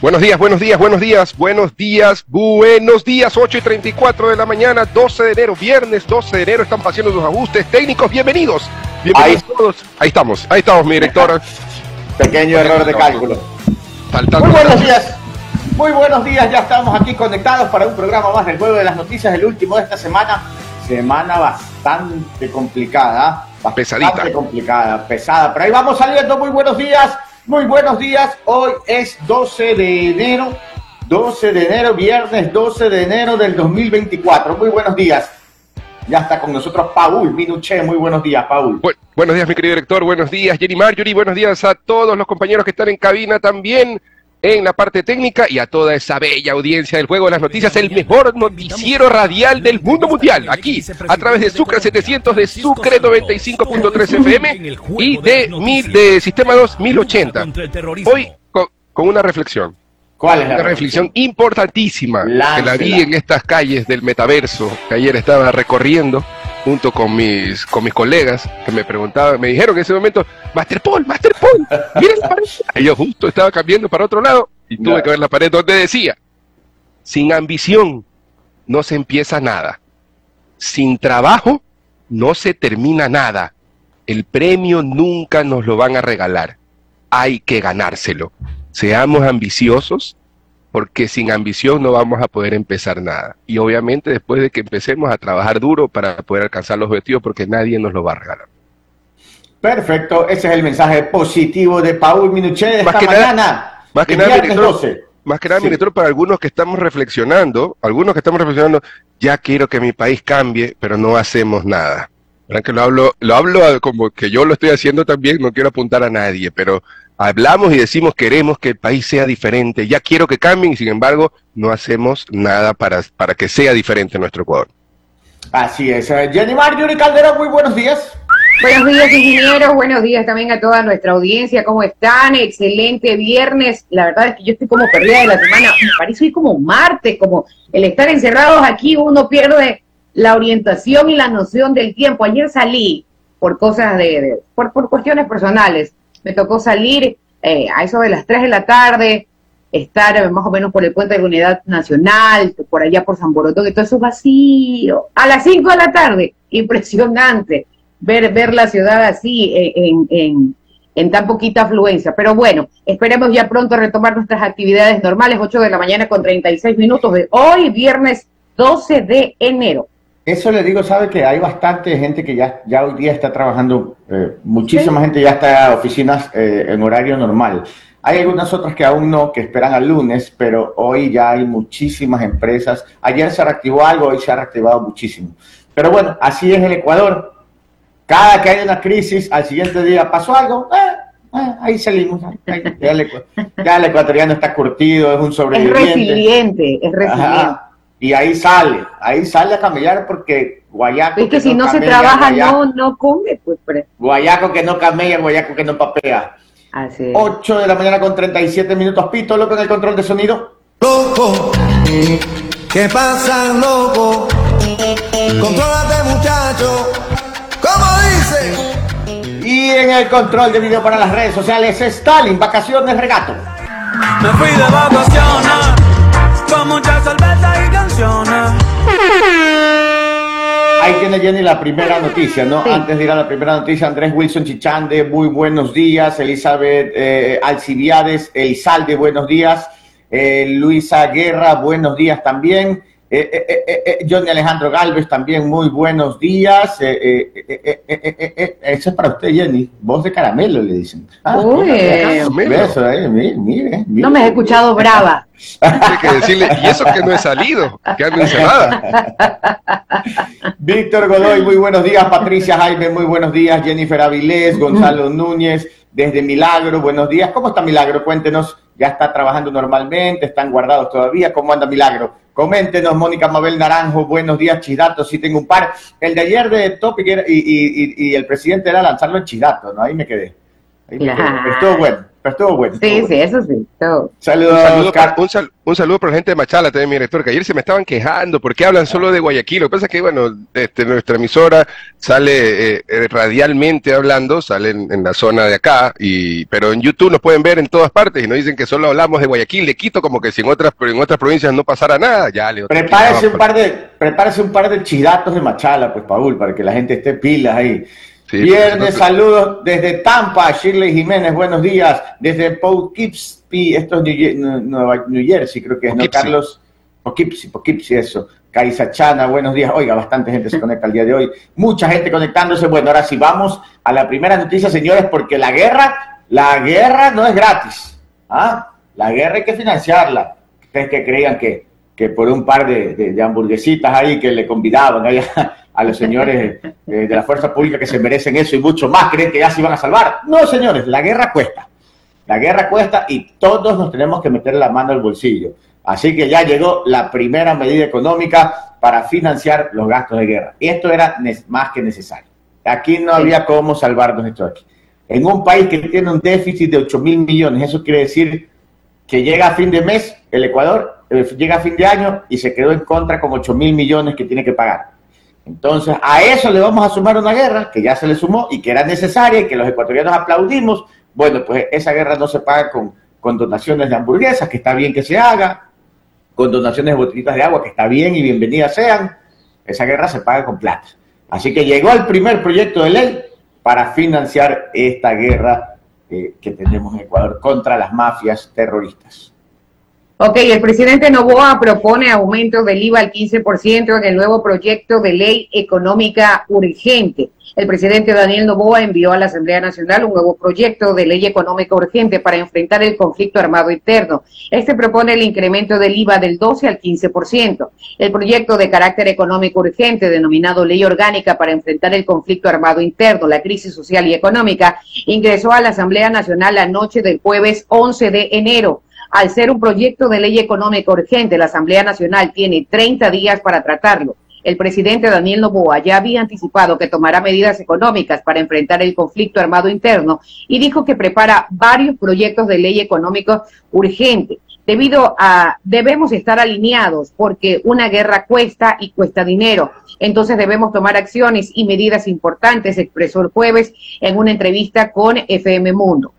Buenos días, buenos días, buenos días, buenos días, buenos días, 8 y 34 de la mañana, 12 de enero, viernes 12 de enero, están haciendo los ajustes técnicos, bienvenidos, bienvenidos Ahí. todos, ahí estamos, ahí estamos, mi directora. Pequeño error de cálculo. Faltando Muy buenos días. Muy buenos días, ya estamos aquí conectados para un programa más del juego de las noticias, el último de esta semana. Semana bastante complicada. Bastante Pesadita. complicada, pesada. Pero ahí vamos saliendo. Muy buenos días. Muy buenos días. Hoy es 12 de enero. 12 de enero, viernes 12 de enero del 2024. Muy buenos días. Ya está con nosotros Paul Minuché. Muy buenos días, Paul. Bu- buenos días, mi querido director. Buenos días, Jenny Marjorie. Buenos días a todos los compañeros que están en cabina también en la parte técnica y a toda esa bella audiencia del Juego de las Noticias, el mejor noticiero radial del mundo mundial, aquí, a través de Sucre 700, de Sucre 95.3 FM y de, mil, de Sistema 2 1080. Hoy con, con una reflexión, ¿Cuál es la una reflexión importantísima que la vi en estas calles del metaverso que ayer estaba recorriendo junto con mis con mis colegas que me preguntaban, me dijeron en ese momento, Master Paul, Master Paul, mira la pared. Y yo justo estaba cambiando para otro lado y tuve que ver la pared donde decía, sin ambición no se empieza nada, sin trabajo no se termina nada, el premio nunca nos lo van a regalar, hay que ganárselo. Seamos ambiciosos, porque sin ambición no vamos a poder empezar nada. Y obviamente después de que empecemos a trabajar duro para poder alcanzar los objetivos, porque nadie nos lo va a regalar. Perfecto, ese es el mensaje positivo de Paul Más esta que nada- más que nada, director, 12. Más que nada, Sí. director, para algunos que estamos reflexionando, algunos que estamos reflexionando, ya quiero que mi país cambie, pero no hacemos nada. Que lo hablo, lo hablo como que yo lo estoy haciendo también, no quiero apuntar a nadie, pero hablamos y decimos queremos que el país sea diferente, ya quiero que cambien y sin embargo no hacemos nada para, para que sea diferente nuestro Ecuador. Así es. Eh, Jenny Marjorie Calderón, muy buenos días. Buenos días, ingenieros. Buenos días también a toda nuestra audiencia. ¿Cómo están? Excelente viernes. La verdad es que yo estoy como perdida de la semana. Me parece hoy como martes, como el estar encerrados aquí, uno pierde la orientación y la noción del tiempo. Ayer salí por cosas de, de- por, por cuestiones personales. Me tocó salir eh, a eso de las 3 de la tarde, estar más o menos por el puente de la Unidad Nacional, por allá por San Borondón, y todo eso vacío. A las 5 de la tarde, impresionante ver, ver la ciudad así eh, en, en, en tan poquita afluencia. Pero bueno, esperemos ya pronto retomar nuestras actividades normales, 8 de la mañana con 36 minutos de hoy, viernes 12 de enero. Eso le digo, sabe que hay bastante gente que ya, ya hoy día está trabajando, eh, muchísima gente ya está en oficinas eh, en horario normal. Hay algunas otras que aún no, que esperan al lunes, pero hoy ya hay muchísimas empresas. Ayer se reactivó algo, hoy se ha reactivado muchísimo. Pero bueno, así es el Ecuador. Cada que hay una crisis, al siguiente día pasó algo, eh, ahí salimos. Ahí- ya, el, ecu- ya el ecuatoriano está curtido, es un Es sobreviviente. resiliente, es resiliente. Ajá. Y ahí sale, ahí sale a camellar porque guayaco. Es que si no se camella, trabaja, guayaco, no, no come, pues. pero- Guayaco que no camella, guayaco que no papea. Así es. 8 de la mañana con 37 minutos. Pito, loco en el control de sonido. Loco, ¿qué pasa, loco? Contrólate, muchacho. ¿Cómo dice? Y en el control de video para las redes sociales, Stalin, vacaciones, regato. Me fui de vacaciones con muchas cervezas y canciones. Ahí tiene Jenny la primera noticia, ¿no? Sí. Antes de ir a la primera noticia, Andrés Wilson Chichande, muy buenos días. Elizabeth eh, Alcibiades, Elizalde, buenos días. Eh, Luisa Guerra, buenos días también. Eh, eh, eh, eh, eh, Johnny Alejandro Galvez, también muy buenos días. Eh, eh, eh, eh, eh, eh, eh, eso es para usted, Jenny. Voz de caramelo, le dicen. Ah, Uy. mira, Caramelo. Eso, eh, mire, mire, mire. No me he escuchado brava. Hay que decirle, y eso que no he salido, que ando encerrada. Víctor Godoy, muy buenos días. Patricia Jaime, muy buenos días. Jennifer Avilés, Gonzalo Núñez, desde Milagro, buenos días. ¿Cómo está Milagro? Cuéntenos, ¿ya está trabajando normalmente? ¿Están guardados todavía? ¿Cómo anda Milagro? Coméntenos, Mónica Mabel Naranjo, buenos días, Chidato, sí tengo un par. El de ayer de Topic y, y- y- y el presidente era lanzarlo en Chidato, ¿no? Ahí me quedé. Ahí me quedé. Estuvo bueno. Pero estuvo bueno. Sí, estuvo sí, bueno. eso sí. todo. Saludos, Un saludo, para, un, sal- un saludo para la gente de Machala también, mi director, que ayer se me estaban quejando porque hablan solo de Guayaquil. Lo que pasa es que, bueno, este, nuestra emisora sale eh, eh, radialmente hablando, sale en, en la zona de acá, y pero en YouTube nos pueden ver en todas partes y nos dicen que solo hablamos de Guayaquil, de Quito, como que si en otras, en otras provincias no pasara nada. Ya, le Prepárese un par de, prepárese un par de chidatos de machala, pues, Paul, para que la gente esté pilas ahí. Sí, Viernes, saludos desde Tampa, Shirley Jiménez, buenos días. Desde Poughkeepsie, esto es New, Nueva- New Jersey, creo que es, ¿no? Carlos? Poughkeepsie, Poughkeepsie, eso. Kaisa Chana, buenos días. Oiga, bastante gente se conecta el día de hoy. Mucha gente conectándose. Bueno, ahora sí vamos a la primera noticia, señores, porque la guerra, la guerra no es gratis. ¿ah? La guerra hay que financiarla. Ustedes que creían que, que por un par de, de- de hamburguesitas ahí que le convidaban ahí a, los señores eh, de la fuerza pública que se merecen eso y mucho más, creen que ya se iban a salvar. No, señores, la guerra cuesta. La guerra cuesta y todos nos tenemos que meter la mano al bolsillo. Así que ya llegó la primera medida económica para financiar los gastos de guerra. Y esto era más que necesario. Aquí no había cómo salvarnos esto aquí. En un país que tiene un déficit de 8 mil millones, eso quiere decir que llega a fin de mes, el Ecuador eh, llega a fin de año y se quedó en contra con 8 mil millones que tiene que pagar. Entonces, a eso le vamos a sumar una guerra que ya se le sumó y que era necesaria y que los ecuatorianos aplaudimos. Bueno, pues esa guerra no se paga con, con donaciones de hamburguesas, que está bien que se haga, con donaciones de botellitas de agua, que está bien y bienvenidas sean. Esa guerra se paga con plata. Así que llegó el primer proyecto de ley para financiar esta guerra eh, que tenemos en Ecuador contra las mafias terroristas. Ok, el presidente Novoa propone aumento del IVA al 15% en el nuevo proyecto de ley económica urgente. El presidente Daniel Novoa envió a la Asamblea Nacional un nuevo proyecto de ley económica urgente para enfrentar el conflicto armado interno. Este propone el incremento del IVA del 12 al 15%. El proyecto de carácter económico urgente, denominado Ley Orgánica para enfrentar el conflicto armado interno, la crisis social y económica, ingresó a la Asamblea Nacional la noche del jueves 11 de enero. Al ser un proyecto de ley económica urgente, la Asamblea Nacional tiene 30 días para tratarlo. El presidente Daniel Noboa ya había anticipado que tomará medidas económicas para enfrentar el conflicto armado interno y dijo que prepara varios proyectos de ley económico urgente. Debido a, debemos estar alineados porque una guerra cuesta y cuesta dinero. Entonces debemos tomar acciones y medidas importantes, expresó el jueves en una entrevista con FM Mundo.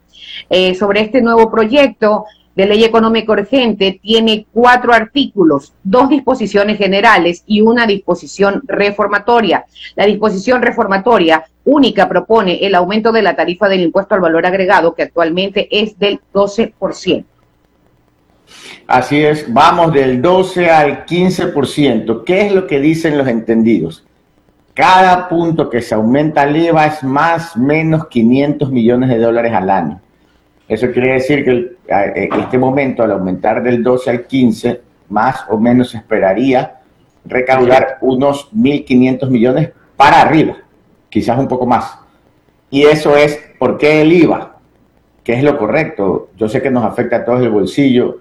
Eh, sobre este nuevo proyecto, de ley económica urgente tiene cuatro artículos, dos disposiciones generales y una disposición reformatoria. La disposición reformatoria única propone el aumento de la tarifa del impuesto al valor agregado, que actualmente es del 12%. Así es, vamos del 12 al 15%. ¿Qué es lo que dicen los entendidos? Cada punto que se aumenta el IVA es más menos 500 millones de dólares al año. Eso quiere decir que en este momento, al aumentar del 12 al 15, más o menos se esperaría recaudar unos 1.500 millones para arriba, quizás un poco más. Y eso es, ¿por qué el IVA? ¿Qué es lo correcto? Yo sé que nos afecta a todos el bolsillo,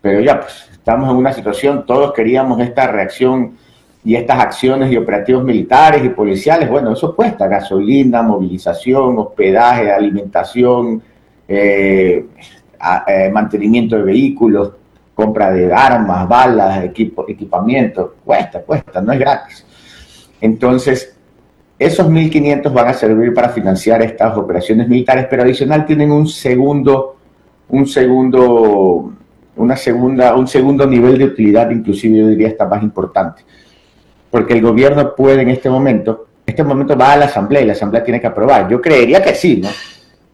pero ya, pues estamos en una situación, todos queríamos esta reacción y estas acciones y operativos militares y policiales. Bueno, eso cuesta gasolina, movilización, hospedaje, alimentación, eh, a- eh, mantenimiento de vehículos, compra de armas, balas, equipo, equipamiento. Cuesta, cuesta, no es gratis. Entonces, esos 1.500 van a servir para financiar estas operaciones militares, pero adicional tienen un segundo, un segundo, una segunda, un segundo nivel de utilidad, inclusive yo diría hasta más importante, porque el gobierno puede en este momento, este momento va a la asamblea y la asamblea tiene que aprobar. Yo creería que sí, ¿no?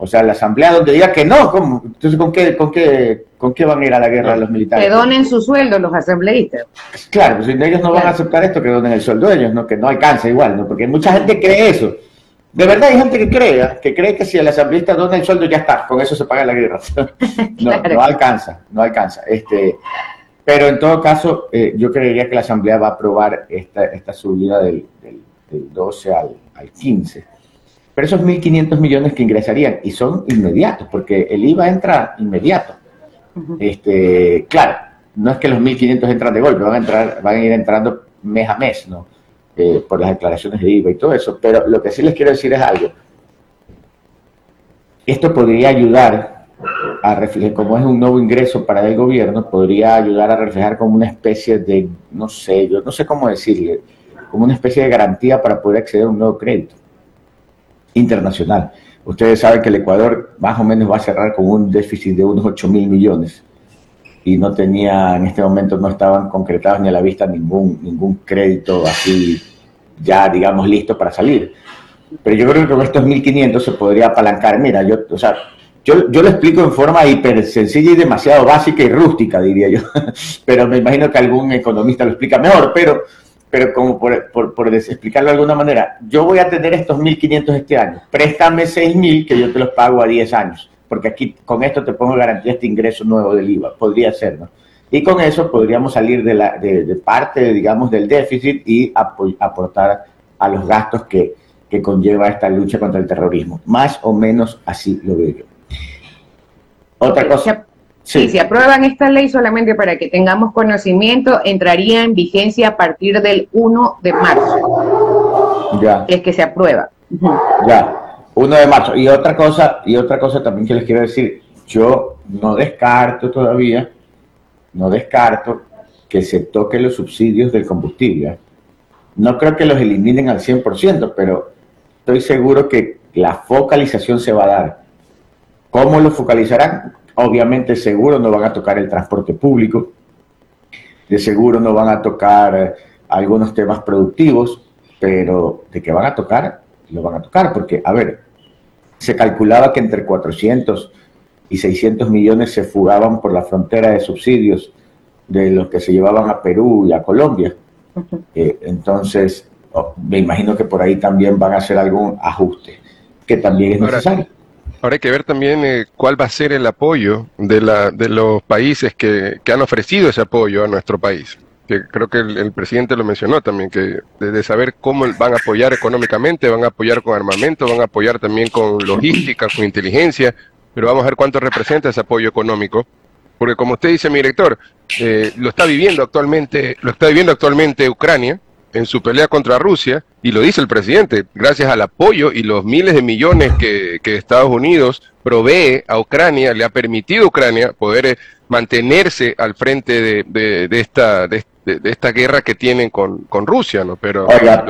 O sea, la asamblea donde diga que no, ¿cómo? Entonces, ¿con qué, con qué, con qué van a ir a la guerra los militares? Que donen su sueldo los asambleístas. Claro, pues ellos no van a aceptar esto que donen el sueldo de ellos, ¿no? que no alcanza igual, ¿no? porque mucha gente cree eso. De verdad hay gente que crea, que cree que si el asambleísta dona el sueldo ya está, con eso se paga la guerra. no, Claro. no alcanza, no alcanza. Este, pero en todo caso, eh, yo creería que la asamblea va a aprobar esta, esta subida del, del- del 12 al, al 15. Pero esos 1.500 millones que ingresarían, y son inmediatos, porque el IVA entra inmediato. Este, claro, no es que los 1.500 entran de golpe, van a, entrar, van a ir entrando mes a mes, ¿no? Eh, por las declaraciones de IVA y todo eso. Pero lo que sí les quiero decir es algo. Esto podría ayudar a reflejar, como es un nuevo ingreso para el gobierno, podría ayudar a reflejar como una especie de, no sé, yo no sé cómo decirle, como una especie de garantía para poder acceder a un nuevo crédito internacional. Ustedes saben que el Ecuador más o menos va a cerrar con un déficit de unos 8 mil millones y no tenía, en este momento no estaban concretados ni a la vista ningún, ningún crédito así ya, digamos, listo para salir. Pero yo creo que con estos 1.500 se podría apalancar. Mira, yo, o sea, yo, yo lo explico en forma hiper sencilla y demasiado básica y rústica, diría yo. Pero me imagino que algún economista lo explica mejor. Pero pero como por, por, por explicarlo de alguna manera, yo voy a tener estos 1.500 este año, préstame 6.000 que yo te los pago a 10 años, porque aquí con esto te pongo garantía este ingreso nuevo del IVA, podría ser, ¿no? Y con eso podríamos salir de, la, de, parte, digamos, del déficit y aportar a los gastos que, que conlleva esta lucha contra el terrorismo. Más o menos así lo veo yo. Otra cosa. Sí. si aprueban esta ley solamente para que tengamos conocimiento, entraría en vigencia a partir del 1 de marzo. Ya. Es que se aprueba. Ya, 1 de marzo. Y otra cosa, y otra cosa también que les quiero decir, yo no descarto todavía, no descarto que se toquen los subsidios del combustible. No creo que los eliminen al 100%, pero estoy seguro que la focalización se va a dar. ¿Cómo lo focalizarán? Obviamente seguro no van a tocar el transporte público, de seguro no van a tocar eh, algunos temas productivos, pero de que van a tocar, lo van a tocar, porque, a ver, se calculaba que entre 400 y 600 millones se fugaban por la frontera de subsidios de los que se llevaban a Perú y a Colombia. Eh, entonces, oh, me imagino que por ahí también van a hacer algún ajuste, que también es necesario. Ahora hay que ver también eh, cuál va a ser el apoyo de, la, de los países que, han ofrecido ese apoyo a nuestro país. Que creo que el, presidente lo mencionó también, que de, saber cómo van a apoyar económicamente, van a apoyar con armamento, van a apoyar también con logística, con inteligencia, pero vamos a ver cuánto representa ese apoyo económico. Porque como usted dice, mi director, eh, lo está viviendo actualmente, lo está viviendo actualmente Ucrania, en su pelea contra Rusia, y lo dice el presidente, gracias al apoyo y los miles de millones que, Estados Unidos provee a Ucrania, le ha permitido a Ucrania poder eh, mantenerse al frente de, esta... De, esta guerra que tienen con, Rusia, ¿no? Pero,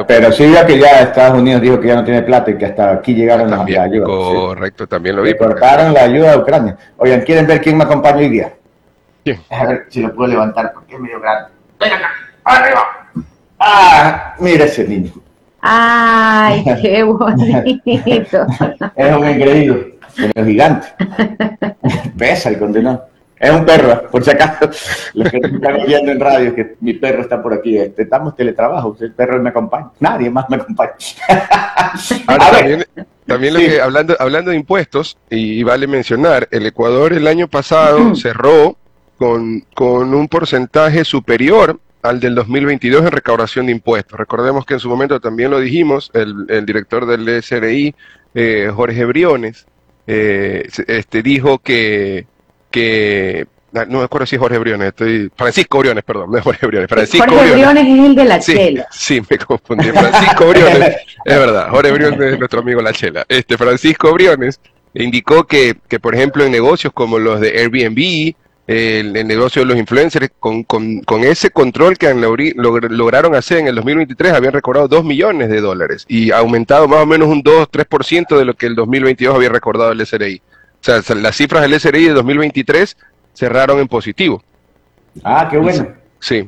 pero sí ya que ya Estados Unidos dijo que ya no tiene plata y que hasta aquí llegaron las ayudas. Correcto, también lo vi. cortaron la ayuda a Ucrania. Oigan, ¿quieren ver quién me acompaña hoy día? A ver si lo puedo levantar porque es medio grande. Ven acá, arriba. Ah, mira ese niño. Ay, qué bonito. es un engreído, es gigante. Pesa el condenado. Es un perro, por si acaso, los que están viendo en radio, que mi perro está por aquí. Este, estamos teletrabajo, el perro me acompaña. Nadie más me acompaña. también, lo que, hablando, hablando de impuestos, y, vale mencionar, el Ecuador el año pasado cerró con, con un porcentaje superior al del 2022 en recaudación de impuestos. Recordemos que en su momento también lo dijimos, el, director del SRI, eh, Jorge Briones, eh, este, dijo que, que ah, no me acuerdo si es Jorge Briones, estoy, Francisco Briones, perdón, no es Jorge Briones, Francisco Jorge Briones, es el de la sí, chela. Sí, me confundí, Francisco Briones, es verdad, Jorge Briones es nuestro amigo la chela. Este, Francisco Briones indicó que, que, por ejemplo, en negocios como los de Airbnb, el, negocio de los influencers, con, con, ese control que han lograron hacer en el 2023, habían recordado 2 millones de dólares y aumentado más o menos un 2-3% de lo que el 2022 había recordado el SRI. O sea, las cifras del SRI de 2023 cerraron en positivo. Ah, qué bueno. Sí.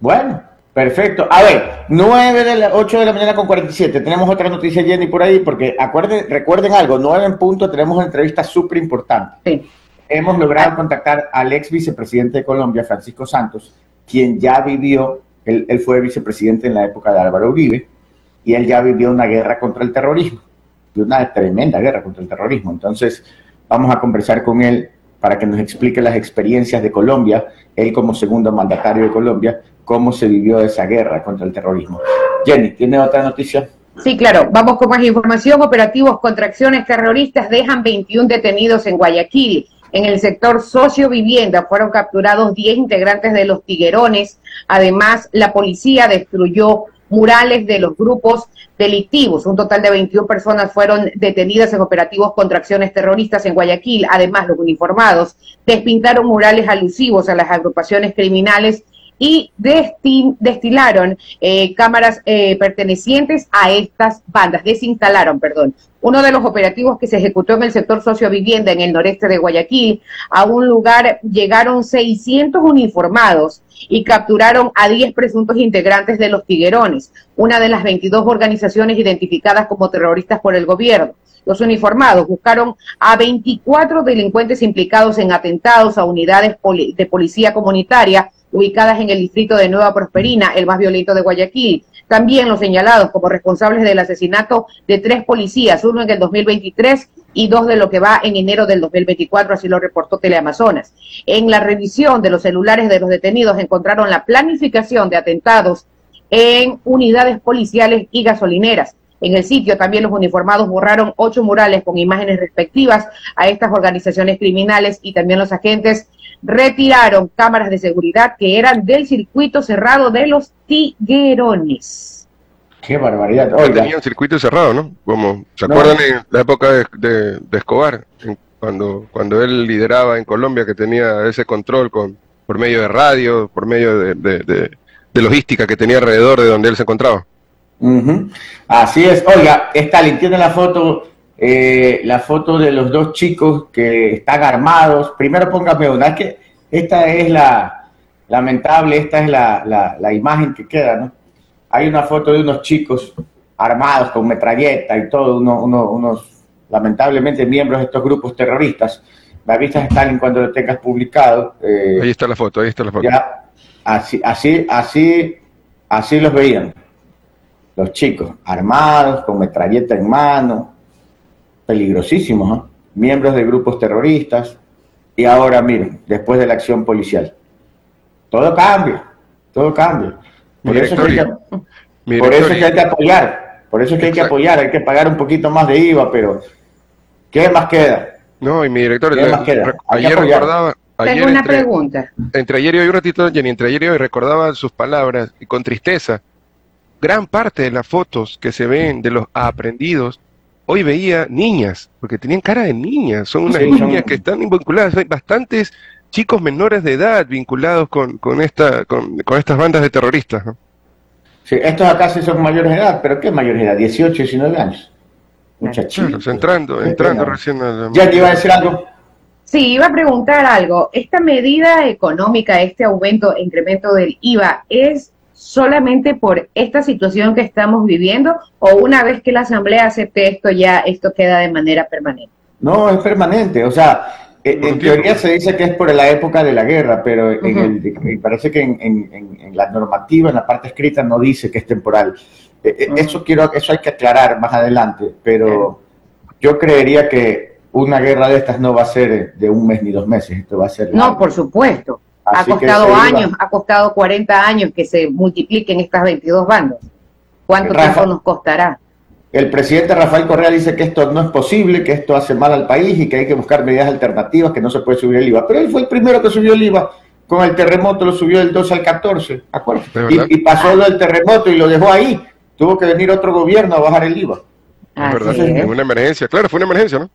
Bueno, perfecto. A ver, 9 de la 8 de la mañana con 47. Tenemos otra noticia, Jenny, por ahí, porque acuerden, recuerden algo, 9 en punto, tenemos una entrevista súper importante. Sí hemos logrado contactar al ex vicepresidente de Colombia, Francisco Santos, quien ya vivió, él, fue vicepresidente en la época de Álvaro Uribe, y él ya vivió una guerra contra el terrorismo, y una tremenda guerra contra el terrorismo. Entonces, vamos a conversar con él para que nos explique las experiencias de Colombia, él como segundo mandatario de Colombia, cómo se vivió esa guerra contra el terrorismo. Jenny, ¿tiene otra noticia? Sí, claro. Vamos con más información. Operativos contra acciones terroristas dejan 21 detenidos en Guayaquil. En el sector socio-vivienda fueron capturados 10 integrantes de los tiguerones. Además, la policía destruyó murales de los grupos delictivos. Un total de 21 personas fueron detenidas en operativos contra acciones terroristas en Guayaquil. Además, los uniformados despintaron murales alusivos a las agrupaciones criminales y destilaron eh, cámaras eh, pertenecientes a estas bandas, desinstalaron, perdón. Uno de los operativos que se ejecutó en el sector sociovivienda en el noreste de Guayaquil, a un lugar llegaron 600 uniformados y capturaron a 10 presuntos integrantes de los Tiguerones, una de las 22 organizaciones identificadas como terroristas por el gobierno. Los uniformados buscaron a 24 delincuentes implicados en atentados a unidades de policía comunitaria ubicadas en el distrito de Nueva Prosperina, el más violento de Guayaquil. También los señalados como responsables del asesinato de tres policías, uno en el 2023 y dos de lo que va en enero del 2024, así lo reportó Teleamazonas. En la revisión de los celulares de los detenidos encontraron la planificación de atentados en unidades policiales y gasolineras. En el sitio también los uniformados borraron ocho murales con imágenes respectivas a estas organizaciones criminales y también los agentes retiraron cámaras de seguridad que eran del circuito cerrado de los tiguerones. Qué barbaridad. Oiga, tenían circuito cerrado, ¿no? Como, ¿se No. acuerdan en la época de, de- de Escobar? En- cuando, cuando él lideraba en Colombia, que tenía ese control con, por medio de radio, por medio de, de- de- de logística que tenía alrededor de donde él se encontraba. Así es. Oiga, Stalin, tiene la foto, eh, la foto de los dos chicos que están armados. Primero póngame una, es que esta es la lamentable, esta es la, la- la imagen que queda, ¿no? Hay una foto de unos chicos armados con metralleta y todo, uno- uno- unos lamentablemente miembros de estos grupos terroristas. Me avisas, Stalin, cuando lo tengas publicado. eh, Ahí está la foto, ahí está la foto. ya así, así, así, así los veían. Los chicos, armados, con metralleta en mano, peligrosísimos, miembros de grupos terroristas. Y ahora, miren, después de la acción policial. Todo cambia, todo cambia. Por eso, es que hay que, por eso es que directorio. hay que apoyar. Por eso es que hay que apoyar, hay que pagar un poquito más de IVA, pero ¿qué más queda? No, y mi director, ¿Qué le- más queda? rec- Hay que ayer recordaba, ayer Tengo una entre, pregunta. entre ayer y hoy un ratito, Jenny, entre ayer y hoy recordaba sus palabras y con tristeza, gran parte de las fotos que se ven de los aprendidos, hoy veía niñas, porque tenían cara de niñas, son unas Sí, son- niñas que están vinculadas, hay bastantes chicos menores de edad vinculados con, con, esta, con, con estas bandas de terroristas. ¿no? Sí, estos acá sí son mayores de edad, pero ¿qué mayores de edad? 18, 19 años. Muchachitos. Claro, entrando, entrando recién a la- Ya te iba a decir algo. Sí, iba a preguntar algo. ¿Esta medida económica, este aumento, incremento del IVA, es solamente por esta situación que estamos viviendo o una vez que la Asamblea acepte esto ya esto queda de manera permanente? No, es permanente. O sea, un en teoría se dice que es por la época de la guerra, pero en el, parece que en, en- en- en la normativa, en la parte escrita, no dice que es temporal. Eh, Ujú. Eso quiero, eso hay que aclarar más adelante, pero yo creería que una guerra de estas no va a ser de un mes ni dos meses, esto va a ser. No, largo. por supuesto. Ha Así costado años, ha costado 40 años que se multipliquen estas 22 bandas. ¿Cuánto Rafa. tiempo nos costará? El presidente Rafael Correa dice que esto no es posible, que esto hace mal al país y que hay que buscar medidas alternativas, que no se puede subir el IVA. Pero él fue el primero que subió el IVA. Con el terremoto lo subió del 12 al 14, ¿de. Y, y pasó lo del terremoto y lo dejó ahí. Tuvo que venir otro gobierno a bajar el IVA. Es Así una emergencia, claro, fue una emergencia, ¿no?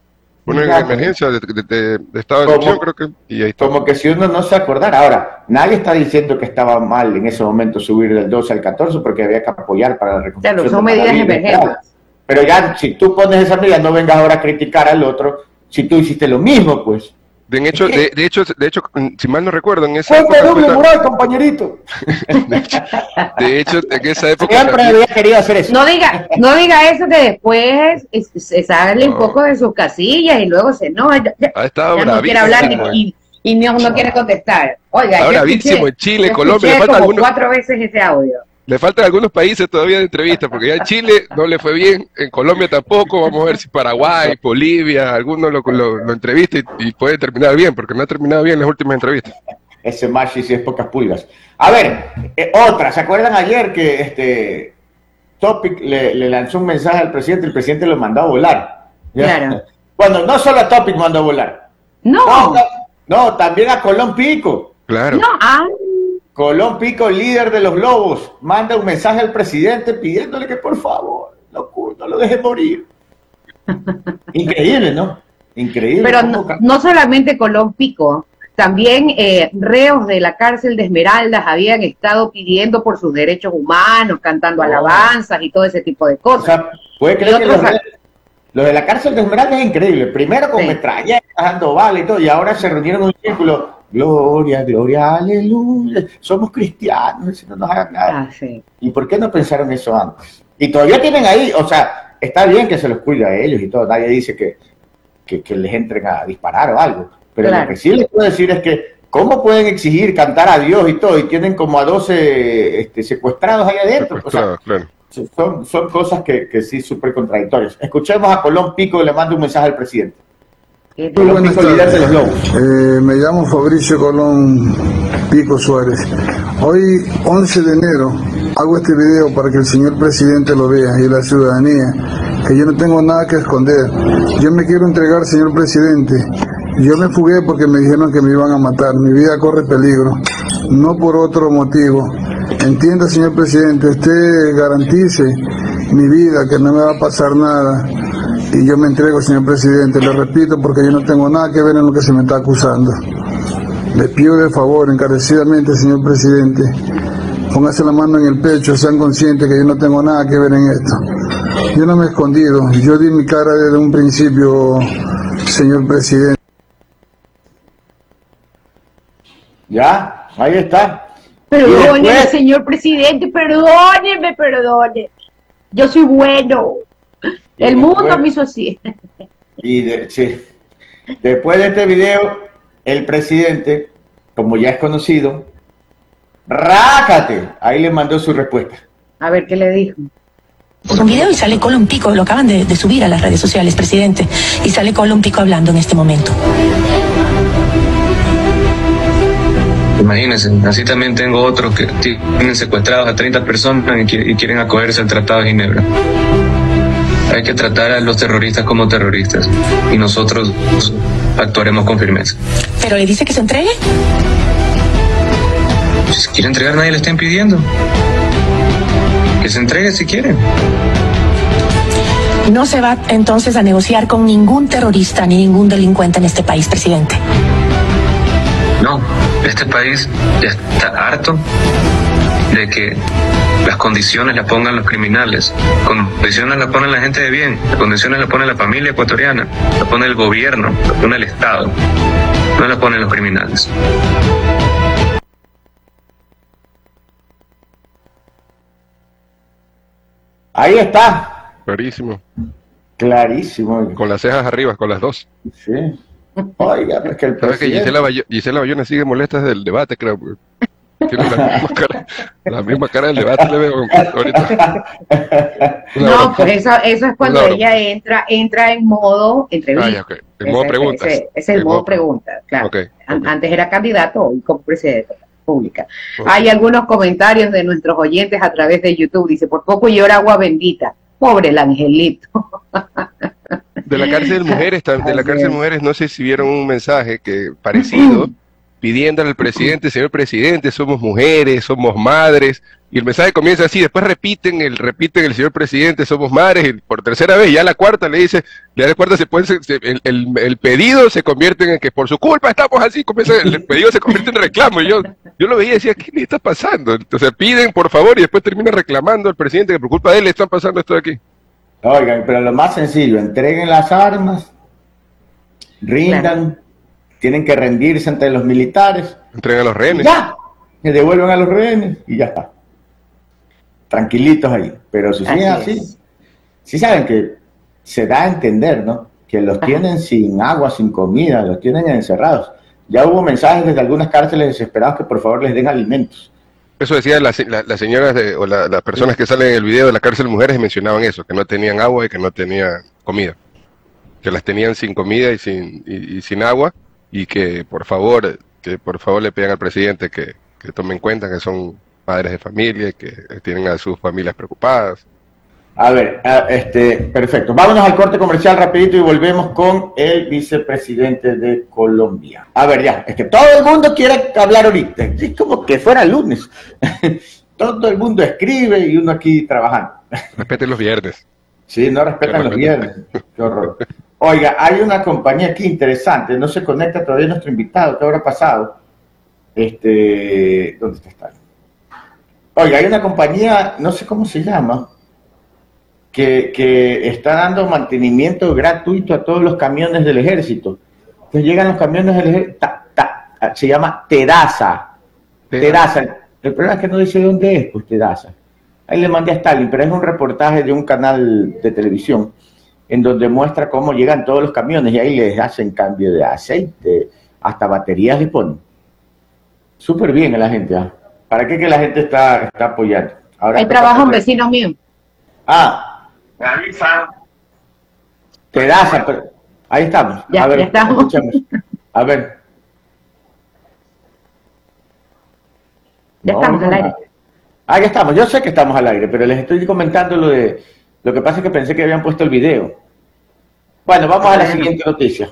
Una Exacto. emergencia de, de- de- de estado de Como- excepción, creo que, y ahí está. Como que si uno no se acordara. Ahora, nadie está diciendo que estaba mal en ese momento subir del 12 al 14 porque había que apoyar para la reconstrucción. Claro, son medidas emergentes. claro. Pero ya, si tú pones esa medida, no vengas ahora a criticar al otro. Si tú hiciste lo mismo, pues. De hecho, de, de hecho, de hecho, mm, si mal no recuerdo, en esa época, doble moral, compañerito. de hecho, en esa época Siempre también- había querido hacer eso. No diga, no diga eso que después es- se sale un poco de sus casillas y luego se no, ya, ya- ha estado ya no quiere bravísimo. hablar y, y no, no quiere contestar. Oiga, Está yo bravísimo escuché- en Chile, Colombia, le falta algunos- cuatro veces ese audio. Le faltan algunos países todavía de entrevista, porque ya en Chile no le fue bien, en Colombia tampoco, vamos a ver si Paraguay, Bolivia, alguno lo, lo, lo entrevista y, y puede terminar bien, porque no ha terminado bien las últimas entrevistas. Ese machi sí es pocas pulgas. A ver, eh, otra. ¿Se acuerdan ayer que este Topic le, le lanzó un mensaje al presidente? El presidente lo mandó a volar. ¿Ya? Claro. Bueno, no solo a Topic mandó a volar. No, No, no, no, también a Colón Pico. Claro. no, ah, Colón Pico, líder de los lobos, manda un mensaje al presidente pidiéndole que por favor no, no lo deje morir. Increíble, ¿no? Increíble. Pero no, no solamente Colón Pico, también eh, reos de la cárcel de Esmeraldas habían estado pidiendo por sus derechos humanos, cantando Oh. alabanzas y todo ese tipo de O cosas. sea, puede creer que otros lo, a- de, la cárcel de Esmeralda es increíble. Primero con Sí. metralletas, dando balas y todo, y ahora se reunieron en un círculo. Gloria, gloria, aleluya. Somos cristianos, si no nos hagan nada. Ah, sí. ¿Y por qué no pensaron eso antes? Y todavía tienen ahí, o sea, está bien que se los cuide a ellos y todo, nadie dice que, que, que les entren a disparar o algo, pero Claro. lo que sí les puedo decir es que, ¿cómo pueden exigir cantar a Dios y todo y tienen como a 12 este, secuestrados ahí adentro? O sea, Claro, son, son cosas que, que sí, súper contradictorias. Escuchemos a Colón Pico, le manda un mensaje al presidente. Qué Colón buenas de los tardes. lobos. Eh, me llamo Fabricio Colón Pico Suárez. Hoy, 11 de enero, hago este video para que el señor presidente lo vea y la ciudadanía, que yo no tengo nada que esconder. Yo me quiero entregar, señor presidente. Yo me fugué porque me dijeron que me iban a matar. Mi vida corre peligro, no por otro motivo. Entienda, señor presidente, usted garantice mi vida, que no me va a pasar nada. Y yo me entrego, señor presidente, le repito, porque yo no tengo nada que ver en lo que se me está acusando. Le pido de favor, encarecidamente, señor presidente, póngase la mano en el pecho, sean conscientes que yo no tengo nada que ver en esto. Yo no me he escondido, yo di mi cara desde un principio, señor presidente. Ya, ahí está. Perdóneme, después- señor presidente, perdóneme, perdone. Yo soy bueno. El mundo después- me hizo así. Y de- sí. después de este video, el presidente, como ya es conocido, rácate. Ahí le mandó su respuesta. A ver qué le dijo. un video y sale Colón Pico, lo acaban de, de subir a las redes sociales, presidente, y sale Colón Pico hablando en este momento. Imagínense, así también tengo otros que tienen secuestrados a 30 personas y quieren acogerse al Tratado de Ginebra. Hay que tratar a los terroristas como terroristas y nosotros actuaremos con firmeza. Pero le dice que se entregue. Si se quiere entregar, nadie le está impidiendo. Que se entregue si quiere. No se va entonces a negociar con ningún terrorista ni ningún delincuente en este país, presidente. No, este país ya está harto de que las condiciones las pongan los criminales. Condiciones las pone la gente de bien, las condiciones las pone la familia ecuatoriana, las pone el gobierno, las pone el Estado, no las ponen los criminales. Ahí está. Clarísimo. Clarísimo. Con las cejas arriba, con las dos. Sí. Oiga, pues que el ¿Sabes que presidente... Gisela, Bayo- Gisela Bayona sigue molesta desde el debate, creo? Tiene la misma cara, la misma cara del debate, le veo ahorita. No, pues eso, eso es cuando ella entra, entra en modo entrevista. Ah, ya. En modo Ese- preguntas. Ese, ese es el modo modo- pregunta, claro. Antes era candidato, hoy como presidente de la República. Ok. Hay algunos comentarios de nuestros oyentes a través de YouTube. Dice, por poco llora agua bendita. Pobre el angelito. De la cárcel de mujeres, de la cárcel de es. mujeres, no sé si vieron un mensaje que parecido, pidiéndole al presidente, señor presidente, somos mujeres, somos madres, y el mensaje comienza así, después repiten el, repiten el señor presidente, somos madres, y por tercera vez, ya la cuarta le dice, ya la cuarta se puede, se- el, el- el pedido se convierte en que por su culpa estamos así, comienza, el pedido se convierte en reclamo, y yo, yo lo veía y decía, ¿qué le está pasando? Entonces piden por favor y después termina reclamando al presidente que por culpa de él le están pasando esto de aquí. Oigan, pero lo más sencillo, entreguen las armas, rindan, Claro. Tienen que rendirse ante los militares, Entregan a los rehenes. ya, que devuelvan a los rehenes y ya está. Tranquilitos ahí. Pero si siguen Así así, sí saben que se da a entender, ¿no? Que los tienen sin agua, sin comida, los tienen encerrados. Ya hubo mensajes desde algunas cárceles desesperados que por favor les den alimentos. Eso decían las, la- las señoras de- o la- las personas que salen en el video de la cárcel mujeres y mencionaban eso, que no tenían agua y que no tenían comida. Que las tenían sin comida y sin, y, y sin agua y que por favor, que por favor le pidan al presidente que, que tome en cuenta que son padres de familia y que tienen a sus familias preocupadas. A ver, este, perfecto. Vámonos al corte comercial rapidito y volvemos con el vicepresidente de Colombia. A ver, ya, es que todo el mundo quiere hablar ahorita. Es como que fuera lunes. todo el mundo escribe y uno aquí trabajando. Respeten los viernes. Sí, no respetan los viernes. Qué horror. Oiga, hay una compañía aquí interesante, no se conecta todavía nuestro invitado, ¿qué habrá pasado? Este, ¿dónde está? está? Oiga, hay una compañía, no sé cómo se llama, que, que está dando mantenimiento gratuito a todos los camiones del ejército. Entonces llegan los camiones del ejército, ta- ta- se llama Tedasa. Tedasa. El problema es que no dice dónde es, pues Tedasa. Ahí le mandé a Stalin, pero es un reportaje de un canal de televisión en donde muestra cómo llegan todos los camiones y ahí les hacen cambio de aceite, hasta baterías le ponen. Súper bien a la gente. ¿ah? ¿Para qué que la gente está, está apoyando? Ahora Ahí trabaja un vecino mío. Ah, Tedasa, pero ahí estamos. Ya, a ver, ya estamos. escuchemos. A ver. Ya No, estamos no, al aire. Ah, ya estamos. Yo sé que estamos al aire, pero les estoy comentando lo de. Lo que pasa es que pensé que habían puesto el video. Bueno, vamos a la siguiente noticia.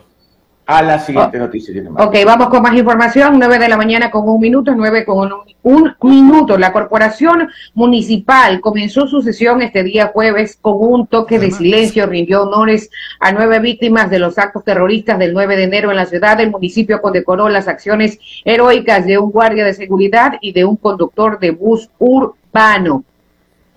A la siguiente noticia. tiene más. Ok, vamos con más información. 9 de la mañana con un minuto, 9 con un, un minuto. La Corporación Municipal comenzó su sesión este día jueves con un toque de silencio. Rindió honores a nueve víctimas de los actos terroristas del 9 de enero en la ciudad. El municipio condecoró las acciones heroicas de un guardia de seguridad y de un conductor de bus urbano.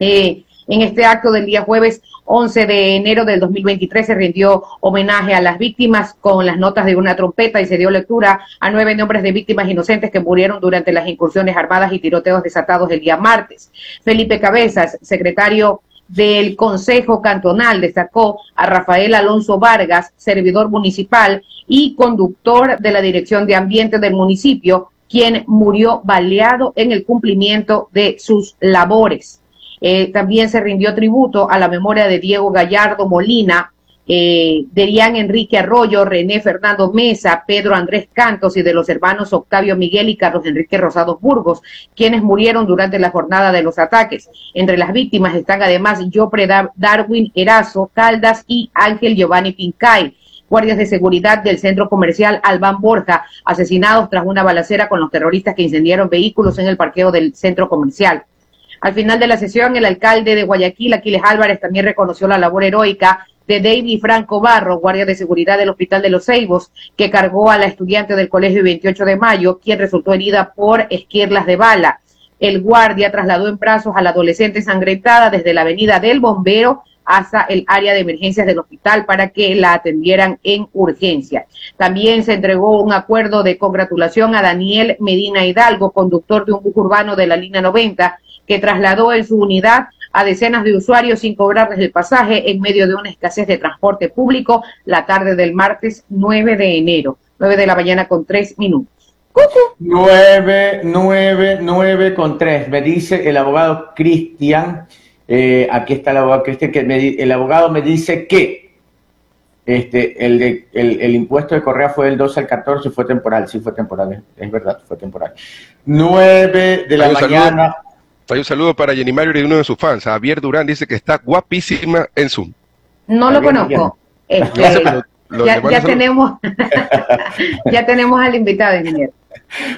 Eh, en este acto del día jueves 11 de enero del 2023 se rindió homenaje a las víctimas con las notas de una trompeta y se dio lectura a nueve nombres de víctimas inocentes que murieron durante las incursiones armadas y tiroteos desatados el día martes. Felipe Cabezas, secretario del Consejo Cantonal, destacó a Rafael Alonso Vargas, servidor municipal y conductor de la Dirección de Ambiente del municipio, quien murió baleado en el cumplimiento de sus labores. Eh, también se rindió tributo a la memoria de Diego Gallardo Molina, eh, Derian Enrique Arroyo, René Fernando Mesa, Pedro Andrés Cantos y de los hermanos Octavio Miguel y Carlos Enrique Rosados Burgos, quienes murieron durante la jornada de los ataques. Entre las víctimas están además Jopre Dar- Darwin Erazo, Caldas y Ángel Giovanni Pincay guardias de seguridad del centro comercial Albán Borja, asesinados tras una balacera con los terroristas que incendiaron vehículos en el parqueo del centro comercial. Al final de la sesión, el alcalde de Guayaquil, Aquiles Álvarez, también reconoció la labor heroica de David Franco Barro, guardia de seguridad del Hospital de los Ceibos, que cargó a la estudiante del colegio 28 de mayo, quien resultó herida por esquirlas de bala. El guardia trasladó en brazos a la adolescente ensangrentada desde la avenida del Bombero hasta el área de emergencias del hospital para que la atendieran en urgencia. También se entregó un acuerdo de congratulación a Daniel Medina Hidalgo, conductor de un bus urbano de la línea 90, que trasladó en su unidad a decenas de usuarios sin cobrarles el pasaje en medio de una escasez de transporte público la tarde del martes 9 de enero, 9 de la mañana con tres minutos. Nueve, nueve, nueve con tres. Me dice el abogado Cristian, eh, aquí está el abogado Cristian, que me el abogado me dice que este, el, de- el, el impuesto de Correa fue del 12 al 14, fue temporal, sí fue temporal, es, es verdad, fue temporal. Nueve de la saludo. Hay un saludo para Jenny Mario y uno de sus fans. Javier Durán dice que está guapísima en Zoom. No lo conozco. Este, Yo sé, pero lo- ya, tenemos, ya tenemos al invitado, ingeniero.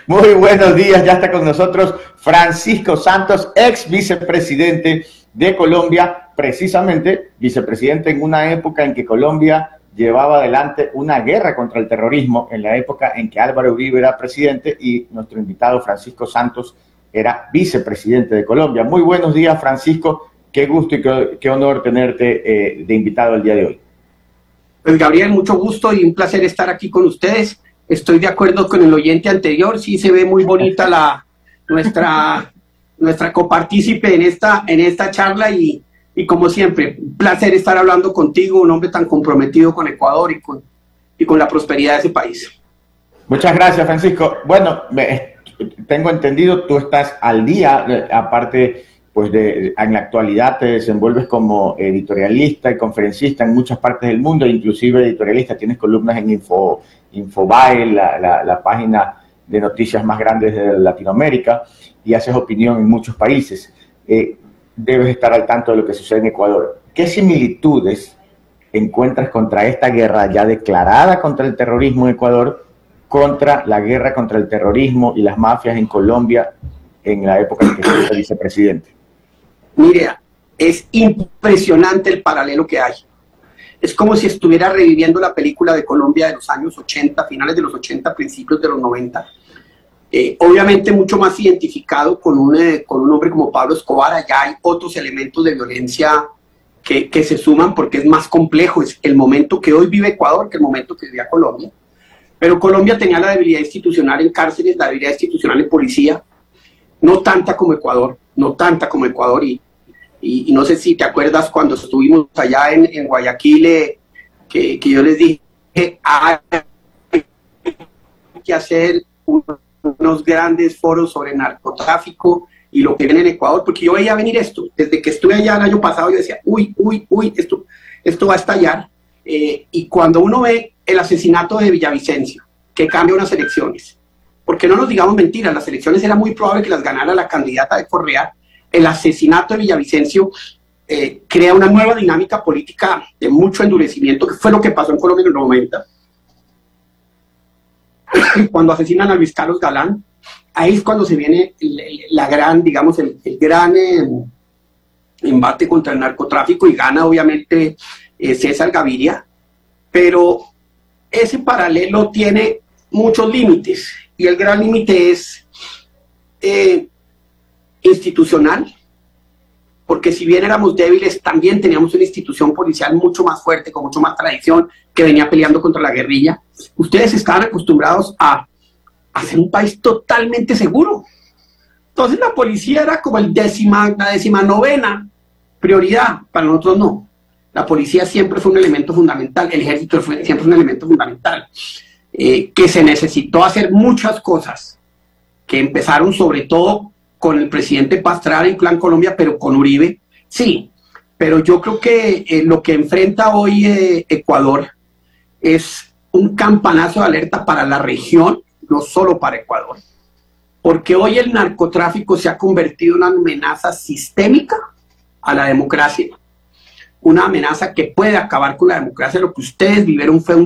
Muy buenos días, ya está con nosotros Francisco Santos, ex vicepresidente de Colombia, precisamente vicepresidente en una época en que Colombia llevaba adelante una guerra contra el terrorismo, en la época en que Álvaro Uribe era presidente y nuestro invitado Francisco Santos era vicepresidente de Colombia. Muy buenos días, Francisco, qué gusto y qué, qué honor tenerte eh, de invitado el día de hoy. Pues Gabriel, mucho gusto y un placer estar aquí con ustedes. Estoy de acuerdo con el oyente anterior, sí se ve muy bonita la nuestra nuestra copartícipe en esta en esta charla y, y como siempre, un placer estar hablando contigo, un hombre tan comprometido con Ecuador y con y con la prosperidad de ese país. Muchas gracias, Francisco. Bueno, me- tengo entendido, tú estás al día, eh, aparte, pues de, en la actualidad te desenvuelves como editorialista y conferencista en muchas partes del mundo, inclusive editorialista, tienes columnas en Info, Infobae, la, la- página de noticias más grandes de Latinoamérica, y haces opinión en muchos países. Eh, debes estar al tanto de lo que sucede en Ecuador. ¿Qué similitudes encuentras contra esta guerra ya declarada contra el terrorismo en Ecuador, contra la guerra contra el terrorismo y las mafias en Colombia en la época en que fue vicepresidente? Mire, es impresionante el paralelo que hay. Es como si estuviera reviviendo la película de Colombia de los años 80, finales de los 80, principios de los 90. Eh, obviamente mucho más identificado con un, eh, con un hombre como Pablo Escobar, allá hay otros elementos de violencia que, que, se suman porque es más complejo, es el momento que hoy vive Ecuador que el momento que vivía Colombia. Pero Colombia tenía la debilidad institucional en cárceles, la debilidad institucional en policía, no tanta como Ecuador, no tanta como Ecuador. Y, y, no sé si te acuerdas cuando estuvimos allá en, en Guayaquil, eh, que, que, yo les dije, hay que hacer unos grandes foros sobre narcotráfico y lo que viene en Ecuador, porque yo veía venir esto, desde que estuve allá el año pasado, yo decía, uy, uy, uy, esto, esto va a estallar. Eh, y cuando uno ve el asesinato de Villavicencio, que cambia unas elecciones, porque no nos digamos mentiras, las elecciones era muy probable que las ganara la candidata de Correa, el asesinato de Villavicencio eh, crea una nueva dinámica política de mucho endurecimiento, que fue lo que pasó en Colombia en los 90. Cuando asesinan a Luis Carlos Galán, ahí es cuando se viene la gran, digamos, el, gran eh, embate contra el narcotráfico y gana obviamente eh, César Gaviria, pero ese paralelo tiene muchos límites y el gran límite es eh, institucional, porque si bien éramos débiles, también teníamos una institución policial mucho más fuerte, con mucho más tradición, que venía peleando contra la guerrilla. Ustedes estaban acostumbrados a hacer un país totalmente seguro. Entonces la policía era como el la décima novena prioridad, para nosotros no. La policía siempre fue un elemento fundamental, el ejército fue, siempre un elemento fundamental, eh, que se necesitó hacer muchas cosas, que empezaron sobre todo con el presidente Pastrana en Plan Colombia, pero con Uribe, sí, pero yo creo que eh, lo que enfrenta hoy eh, Ecuador es un campanazo de alerta para la región no solo para Ecuador. Porque hoy el narcotráfico se ha convertido en una amenaza sistémica a la democracia, una amenaza que puede acabar con la democracia. Lo que ustedes vivieron fue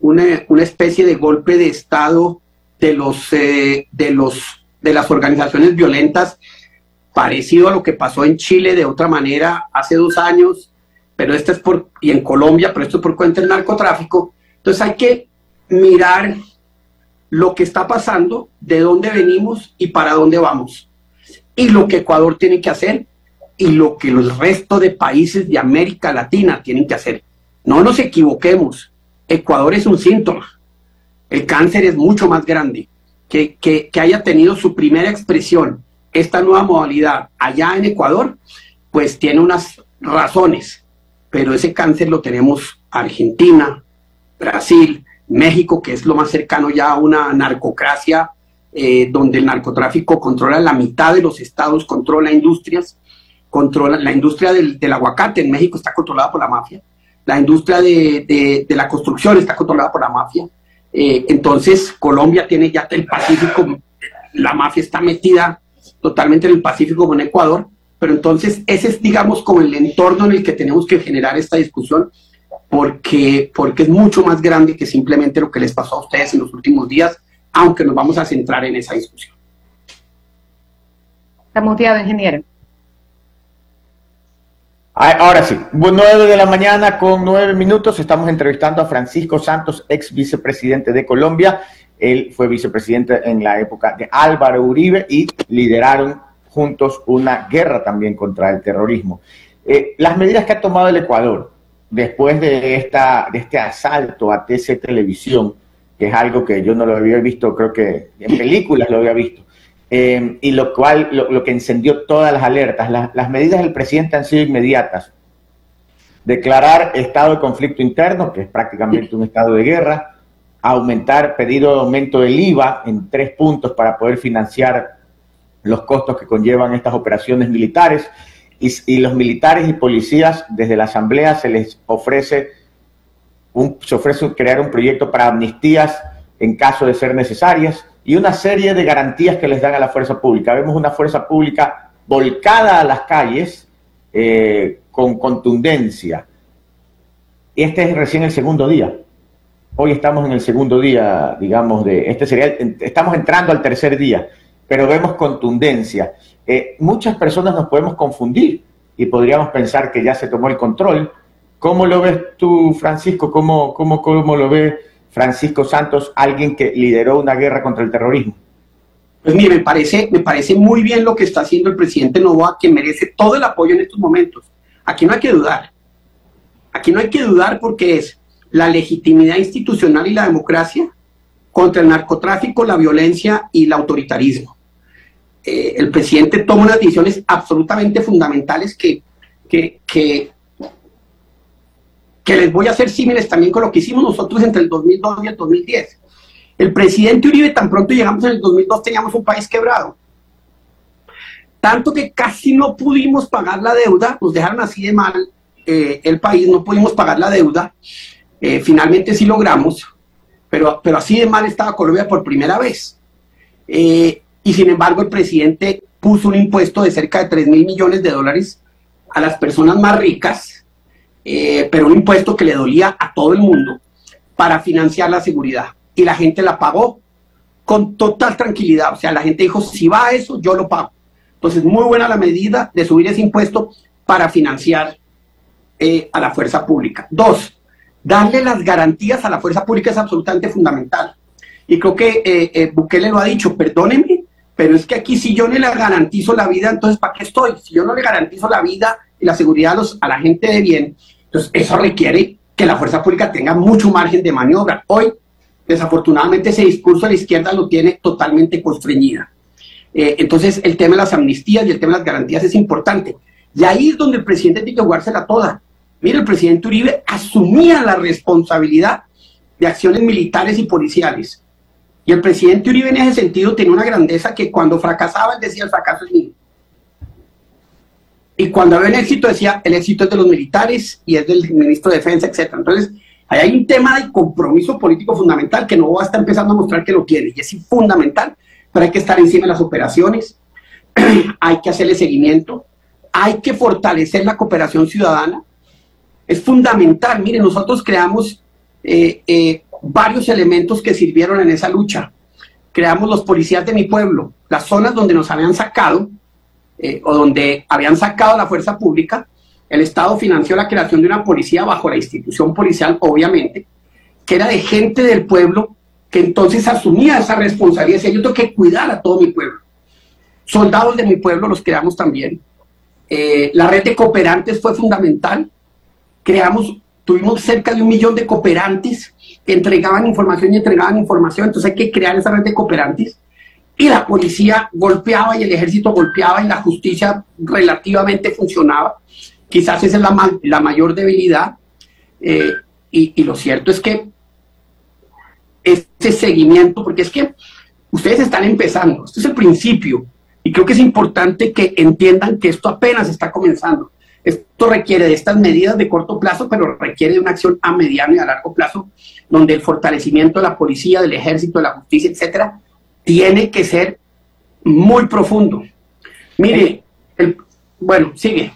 una, especie de golpe de Estado de, los, eh, de, los, de las organizaciones violentas, parecido a lo que pasó en Chile de otra manera hace dos años, pero este es por, y en Colombia, pero esto es por cuenta del narcotráfico. Entonces hay que mirar lo que está pasando, de dónde venimos y para dónde vamos. Y lo que Ecuador tiene que hacer y lo que los restos de países de América Latina tienen que hacer. No nos equivoquemos, Ecuador es un síntoma. El cáncer es mucho más grande. Que, que, haya tenido su primera expresión esta nueva modalidad allá en Ecuador, pues tiene unas razones, pero ese cáncer lo tenemos Argentina, Brasil, México, que es lo más cercano ya a una narcocracia, eh, donde el narcotráfico controla la mitad de los estados, controla industrias, controla la industria del, aguacate en México está controlada por la mafia, la industria de, la construcción está controlada por la mafia. Eh, entonces, Colombia tiene ya el Pacífico, la mafia está metida totalmente en el Pacífico con Ecuador, pero entonces ese es, digamos, como el entorno en el que tenemos que generar esta discusión porque, porque es mucho más grande que simplemente lo que les pasó a ustedes en los últimos días, aunque nos vamos a centrar en esa discusión. Está muteado, ingeniero. Ah, ahora sí, 9 de la mañana con 9 minutos estamos entrevistando a Francisco Santos, ex vicepresidente de Colombia. Él fue vicepresidente en la época de Álvaro Uribe y lideraron juntos una guerra también contra el terrorismo. Eh, las medidas que ha tomado el Ecuador, después de, esta, de este asalto a TC Televisión, que es algo que yo no lo había visto, creo que en películas lo había visto, eh, y lo cual, lo, que encendió todas las alertas, las medidas del presidente han sido inmediatas. Declarar estado de conflicto interno, que es prácticamente un estado de guerra, aumentar, pedido aumento del IVA en tres puntos para poder financiar los costos que conllevan estas operaciones militares, y, los militares y policías desde la Asamblea se les ofrece, un, se ofrece crear un proyecto para amnistías en caso de ser necesarias y una serie de garantías que les dan a la fuerza pública. Vemos una fuerza pública volcada a las calles eh, con contundencia. Este es recién el segundo día. Hoy estamos en el segundo día, digamos, de este sería, estamos entrando al tercer día, pero vemos contundencia. Eh, muchas personas nos podemos confundir y podríamos pensar que ya se tomó el control. ¿Cómo lo ves tú, Francisco? ¿Cómo, cómo, cómo lo ve Francisco Santos, alguien que lideró una guerra contra el terrorismo? Pues mire, me parece, me parece muy bien lo que está haciendo el presidente Novoa, que merece todo el apoyo en estos momentos. Aquí no hay que dudar. Aquí no hay que dudar porque es la legitimidad institucional y la democracia contra el narcotráfico, la violencia y el autoritarismo. Eh, el presidente toma unas decisiones absolutamente fundamentales que, que, que, que les voy a hacer símiles también con lo que hicimos nosotros entre el 2002 y el 2010. El presidente Uribe, tan pronto llegamos en el 2002, teníamos un país quebrado. Tanto que casi no pudimos pagar la deuda, nos dejaron así de mal eh, el país, no pudimos pagar la deuda. Eh, finalmente sí logramos, pero, pero así de mal estaba Colombia por primera vez. Eh, y sin embargo, el presidente puso un impuesto de cerca de 3 mil millones de dólares a las personas más ricas, pero un impuesto que le dolía a todo el mundo para financiar la seguridad y la gente la pagó con total tranquilidad. O sea, la gente dijo, si va a eso, yo lo pago. Entonces, muy buena la medida de subir ese impuesto para financiar eh, a la fuerza pública. Dos, darle las garantías a la fuerza pública es absolutamente fundamental. Y creo que eh, eh, Bukele lo ha dicho, perdónenme, pero es que aquí si yo no le garantizo la vida, entonces ¿para qué estoy? Si yo no le garantizo la vida y la seguridad a, los, a la gente de bien, entonces eso requiere que la fuerza pública tenga mucho margen de maniobra. Hoy Desafortunadamente ese discurso de la izquierda lo tiene totalmente constreñida. Eh, entonces el tema de las amnistías y el tema de las garantías es importante. Y ahí es donde el presidente tiene que jugársela toda. Mire, el presidente Uribe asumía la responsabilidad de acciones militares y policiales. Y el presidente Uribe en ese sentido tenía una grandeza que cuando fracasaba él decía el fracaso es mío. Y cuando había un éxito decía el éxito es de los militares y es del ministro de Defensa, etc. Entonces, Ahí hay un tema de compromiso político fundamental que no va a estar empezando a mostrar que lo tiene y es fundamental, pero hay que estar encima de las operaciones, hay que hacerle seguimiento, hay que fortalecer la cooperación ciudadana. Es fundamental, miren, nosotros creamos eh, eh, varios elementos que sirvieron en esa lucha. Creamos los policías de mi pueblo, las zonas donde nos habían sacado eh, o donde habían sacado la fuerza pública, el Estado financió la creación de una policía bajo la institución policial, obviamente, que era de gente del pueblo que entonces asumía esa responsabilidad. Decía, yo tengo que cuidar a todo mi pueblo. Soldados de mi pueblo los creamos también. Eh, la red de cooperantes fue fundamental. Creamos, tuvimos cerca de un millón de cooperantes que entregaban información y entregaban información. Entonces hay que crear esa red de cooperantes. Y la policía golpeaba y el ejército golpeaba y la justicia relativamente funcionaba. Quizás esa es la, mayor debilidad. Eh, y, lo cierto es que este seguimiento, porque es que ustedes están empezando, este es el principio, y creo que es importante que entiendan que esto apenas está comenzando. Esto requiere de estas medidas de corto plazo, pero requiere de una acción a mediano y a largo plazo, donde el fortalecimiento de la policía, del ejército, de la justicia, etcétera, tiene que ser muy profundo. Mire, el, bueno, sigue.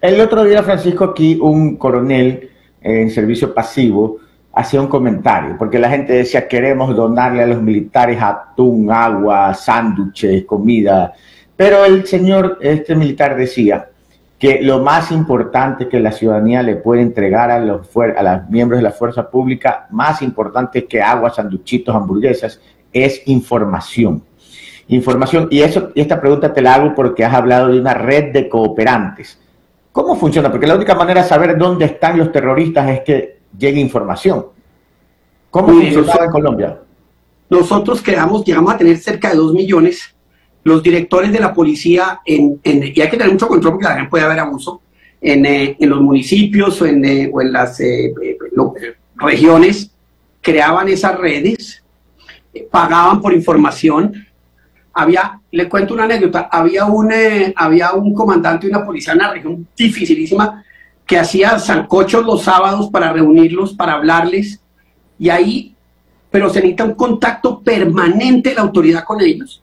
El otro día, Francisco, aquí un coronel en servicio pasivo hacía un comentario, porque la gente decía, queremos donarle a los militares atún, agua, sándwiches, comida. Pero el señor, este militar decía que lo más importante que la ciudadanía le puede entregar a los, a los miembros de la fuerza pública, más importante que agua, sanduchitos, hamburguesas, es información. Información, y, eso, y esta pregunta te la hago porque has hablado de una red de cooperantes. ¿Cómo funciona? Porque la única manera de saber dónde están los terroristas es que llegue información. ¿Cómo funciona en Colombia? Nosotros creamos, llegamos a tener cerca de dos millones. Los directores de la policía, en, y hay que tener mucho control porque también puede haber abuso, en, eh, los municipios o en, eh, o en las eh, regiones, creaban esas redes, pagaban por información, había, le cuento una anécdota, había un, eh, había un comandante de una policía en una región dificilísima que hacía zancochos los sábados para reunirlos, para hablarles, y ahí, pero se necesita un contacto permanente de la autoridad con ellos.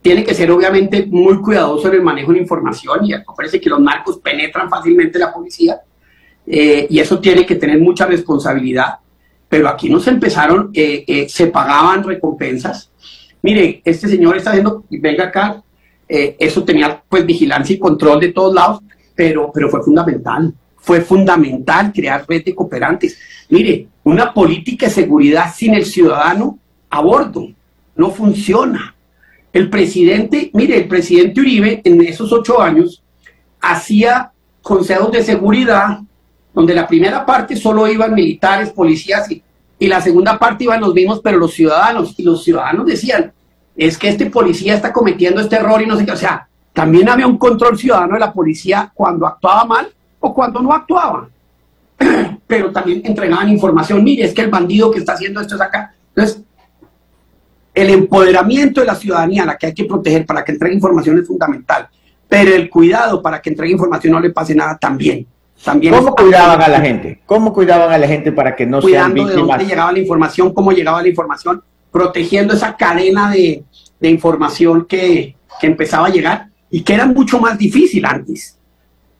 tiene que ser obviamente muy cuidadoso en el manejo de la información y parece que los narcos penetran fácilmente la policía eh, y eso tiene que tener mucha responsabilidad. Pero aquí nos empezaron, eh, eh, se pagaban recompensas. Mire, este señor está haciendo, venga acá, eso tenía pues vigilancia y control de todos lados, pero, pero fue fundamental. Fue fundamental crear red de cooperantes. Mire, una política de seguridad sin el ciudadano a bordo no funciona. El presidente, mire, el presidente Uribe en esos ocho años hacía consejos de seguridad donde la primera parte solo iban militares, policías y, la segunda parte iban los mismos, pero los ciudadanos. Y los ciudadanos decían, es que este policía está cometiendo este error y no sé qué. O sea, también había un control ciudadano de la policía cuando actuaba mal o cuando no actuaba. Pero también entregaban información, mire, es que el bandido que está haciendo esto es acá. Entonces, el empoderamiento de la ciudadanía, la que hay que proteger para que entregue información es fundamental, pero el cuidado para que entregue información no le pase nada también. También ¿Cómo cuidaban a la gente? ¿Cómo cuidaban a la gente para que no sean víctimas? de dónde llegaba la información, cómo llegaba la información, protegiendo esa cadena de, de información que, que empezaba a llegar y que era mucho más difícil antes.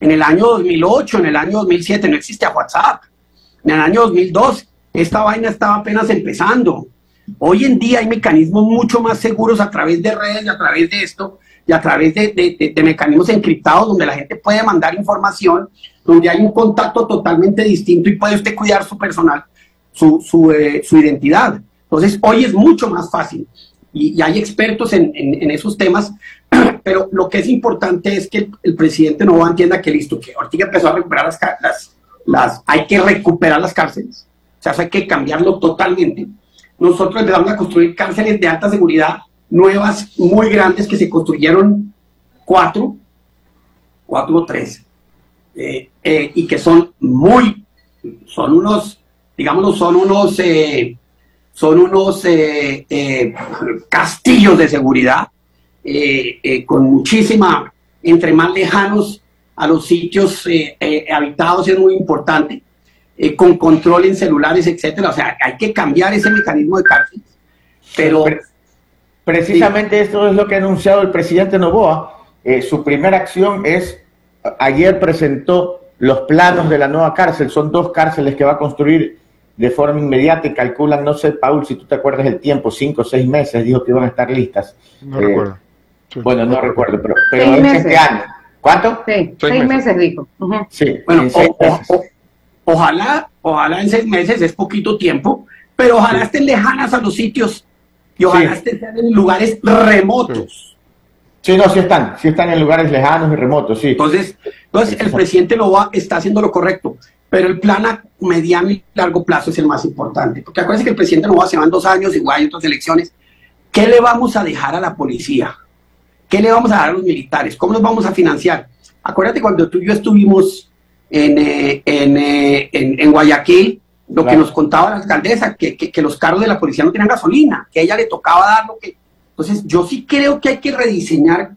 En el año 2008, en el año 2007 no existía WhatsApp. En el año 2002 esta vaina estaba apenas empezando. Hoy en día hay mecanismos mucho más seguros a través de redes y a través de esto y a través de, mecanismos encriptados donde la gente puede mandar información, donde hay un contacto totalmente distinto y puede usted cuidar su personal, su, su, eh, identidad. Entonces, hoy es mucho más fácil y, hay expertos en, esos temas, pero lo que es importante es que el, presidente no entienda que listo, que ahorita empezó a recuperar las, las, las, hay que recuperar las cárceles, o sea, hay que cambiarlo totalmente nosotros empezamos a construir cárceles de alta seguridad nuevas, muy grandes, que se construyeron cuatro, cuatro o tres, eh, eh, y que son muy, son unos, digámoslo, son unos, eh, son unos castillos de seguridad, con muchísima, entre más lejanos a los sitios habitados es muy importante. Eh, con control en celulares, etcétera. O sea, hay que cambiar ese mecanismo de cárcel. Pero. Precisamente esto es lo que ha anunciado el presidente Novoa. Eh, su primera acción es, ayer presentó los planos de la nueva cárcel. Son dos cárceles que va a construir de forma inmediata y calculan, no sé, Paul, si tú te acuerdas el tiempo, cinco o seis meses, dijo que iban a estar listas. No recuerdo. Eh, bueno, no recuerdo, pero, pero este año. ¿Cuánto? Sí, seis, meses. dijo. Sí, bueno, Ojalá, ojalá en seis meses, es poquito tiempo, pero ojalá estén lejanas a los sitios y ojalá estén en lugares remotos. Sí, no, sí están, sí están en lugares lejanos y remotos, sí. Entonces, entonces el presidente lo va, está haciendo lo correcto, pero el plan a mediano y largo plazo es el más importante. Porque acuérdense que el presidente no va, se van dos años, igual hay otras elecciones. ¿Qué le vamos a dejar a la policía? ¿Qué le vamos a dar a los militares? ¿Cómo los vamos a financiar? Acuérdate cuando tú y yo estuvimos en, eh, eh, en, en, Guayaquil, lo que nos contaba la alcaldesa, que, que, los carros de la policía no tenían gasolina, que a ella le tocaba dar lo que... Entonces, yo sí creo que hay que rediseñar,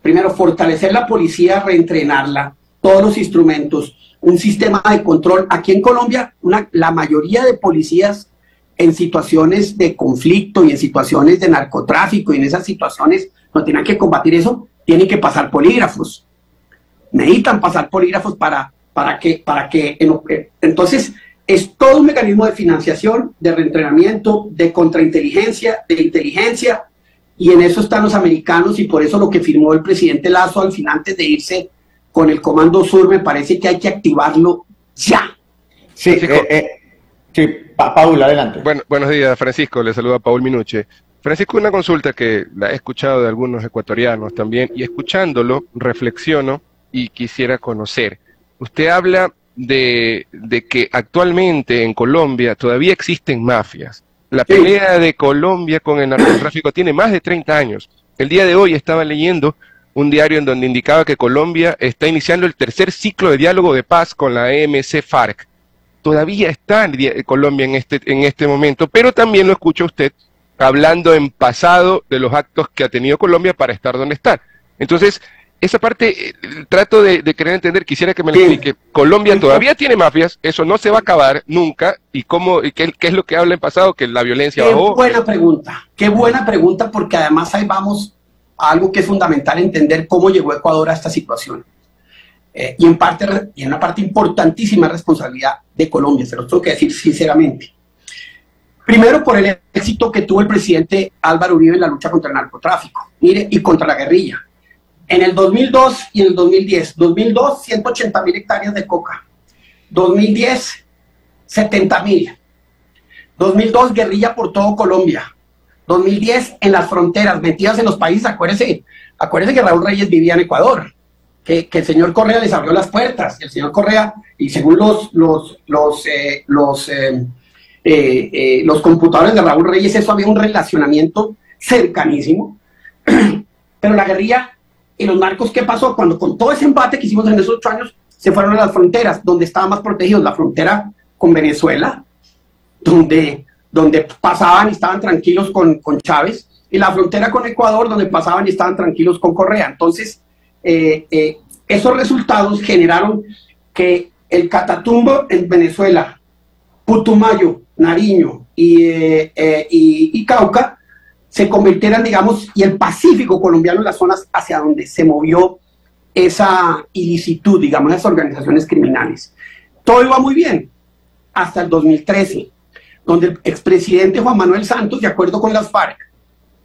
primero, fortalecer la policía, reentrenarla, todos los instrumentos, un sistema de control. Aquí en Colombia, una, la mayoría de policías en situaciones de conflicto y en situaciones de narcotráfico y en esas situaciones no tienen que combatir eso, tienen que pasar polígrafos. Necesitan pasar polígrafos para para que, para que entonces es todo un mecanismo de financiación, de reentrenamiento, de contrainteligencia, de inteligencia, y en eso están los americanos y por eso lo que firmó el presidente Lazo al final antes de irse con el Comando Sur me parece que hay que activarlo ya. Sí, eh, eh, sí Paul, adelante. Bueno, buenos días, Francisco, le saluda Paul Minuche. Francisco, una consulta que la he escuchado de algunos ecuatorianos también, y escuchándolo reflexiono y quisiera conocer. Usted habla de, que actualmente en Colombia todavía existen mafias. La pelea de Colombia con el narcotráfico tiene más de 30 años. El día de hoy estaba leyendo un diario en donde indicaba que Colombia está iniciando el tercer ciclo de diálogo de paz con la EMC FARC. Todavía está en Colombia en este, en este momento, pero también lo escucha usted hablando en pasado de los actos que ha tenido Colombia para estar donde está. Entonces, esa parte eh, trato de, querer entender, quisiera que me lo explique. Colombia todavía tiene mafias, eso no se va a acabar nunca, y cómo, y qué, es lo que habla en pasado, que la violencia qué buena pregunta, qué buena pregunta, porque además ahí vamos, a algo que es fundamental entender cómo llegó Ecuador a esta situación. Eh, y en parte, y en una parte importantísima responsabilidad de Colombia, se lo tengo que decir sinceramente. Primero por el éxito que tuvo el presidente Álvaro Uribe en la lucha contra el narcotráfico, mire, y contra la guerrilla. En el 2002 y en el 2010, 2002, 180 mil hectáreas de coca. 2010, 70 mil. 2002, guerrilla por todo Colombia. 2010, en las fronteras, metidas en los países. Acuérdense, acuérdense que Raúl Reyes vivía en Ecuador, que, el señor Correa les abrió las puertas. El señor Correa, y según los, los, los, eh, los, eh, eh, los computadores de Raúl Reyes, eso había un relacionamiento cercanísimo. Pero la guerrilla y los narcos, ¿qué pasó? Cuando con todo ese embate que hicimos en esos ocho años, se fueron a las fronteras, donde estaban más protegidos, la frontera con Venezuela, donde, donde pasaban y estaban tranquilos con, con Chávez, y la frontera con Ecuador, donde pasaban y estaban tranquilos con Correa. Entonces, eh, eh, esos resultados generaron que el Catatumbo en Venezuela, Putumayo, Nariño y, eh, y, Cauca se convirtieran, digamos, y el Pacífico colombiano en las zonas hacia donde se movió esa ilicitud, digamos, las organizaciones criminales. Todo iba muy bien hasta el 2013 donde el expresidente Juan Manuel Santos, de acuerdo con las FARC,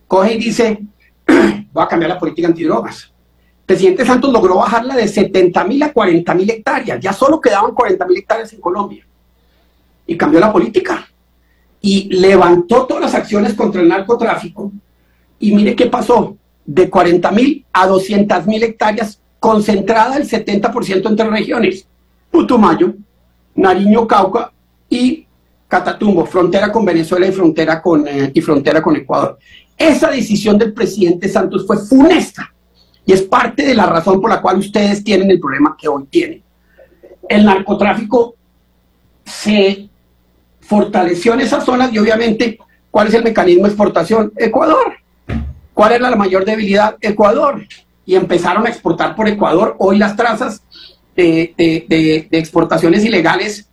coge y dice, voy a cambiar la política antidrogas. El presidente Santos logró bajarla de 70 mil a 40 mil hectáreas, ya solo quedaban 40 mil hectáreas en Colombia. Y cambió la política. Y levantó todas las acciones contra el narcotráfico. Y mire qué pasó, de 40 mil a 200 mil hectáreas, concentrada el 70% entre regiones. Putumayo, Nariño, Cauca y Catatumbo, frontera con Venezuela y frontera con, eh, y frontera con Ecuador. Esa decisión del presidente Santos fue funesta y es parte de la razón por la cual ustedes tienen el problema que hoy tienen. El narcotráfico se fortaleció en esas zonas y obviamente, ¿cuál es el mecanismo de exportación? Ecuador. ¿Cuál era la mayor debilidad? Ecuador. Y empezaron a exportar por Ecuador. Hoy las trazas de, exportaciones ilegales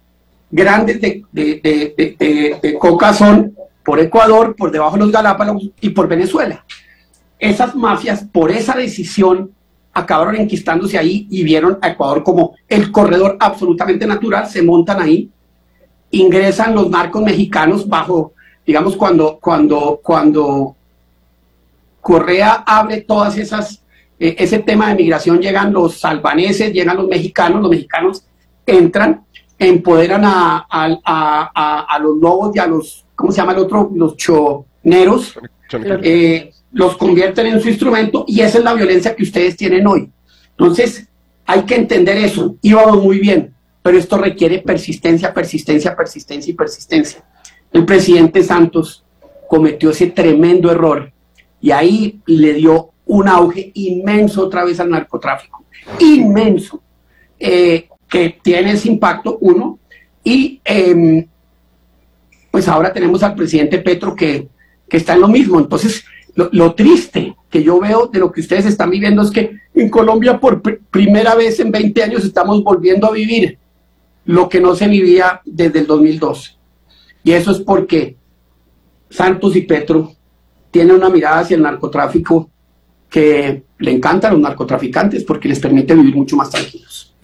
grandes de, de, coca son por Ecuador, por debajo de los Galápagos y por Venezuela. Esas mafias, por esa decisión, acabaron enquistándose ahí y vieron a Ecuador como el corredor absolutamente natural, se montan ahí, ingresan los narcos mexicanos bajo, digamos, cuando, cuando, cuando Correa abre todas esas, eh, ese tema de migración, llegan los albaneses, llegan los mexicanos, los mexicanos entran empoderan a, a, los lobos y a los, ¿cómo se llama el otro? Los choneros, eh, los convierten en su instrumento y esa es la violencia que ustedes tienen hoy. Entonces, hay que entender eso. Íbamos muy bien, pero esto requiere persistencia, persistencia, persistencia y persistencia. El presidente Santos cometió ese tremendo error y ahí le dio un auge inmenso otra vez al narcotráfico. Inmenso. Eh, que tiene ese impacto, uno, y em, pues ahora tenemos al presidente Petro que, está en lo mismo. Entonces, lo, triste que yo veo de lo que ustedes están viviendo es que en Colombia por primera vez en 20 años estamos volviendo a vivir lo que no se vivía desde el 2002. Y eso es porque Santos y Petro tienen una mirada hacia el narcotráfico que le encanta a los narcotraficantes porque les permite vivir mucho más tranquilos.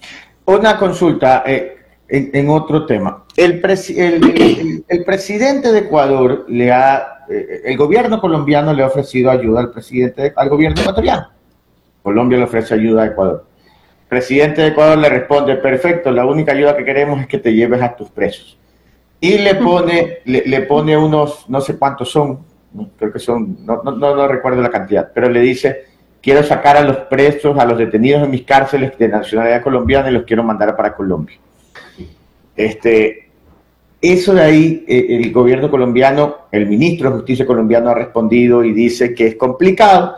Una consulta eh, en, otro tema. El, el, presidente de Ecuador le ha, eh, el gobierno colombiano le ha ofrecido ayuda al presidente, al gobierno ecuatoriano. Colombia le ofrece ayuda a Ecuador. Presidente de Ecuador le responde, perfecto, la única ayuda que queremos es que te lleves a tus presos. Y le pone, le, pone unos, no sé cuántos son, creo que son, no, no, no recuerdo la cantidad, pero le dice, quiero sacar a los presos, a los detenidos en mis cárceles de nacionalidad colombiana y los quiero mandar para Colombia. Este, eso de ahí, eh, el gobierno colombiano, el ministro de Justicia colombiano ha respondido y dice que es complicado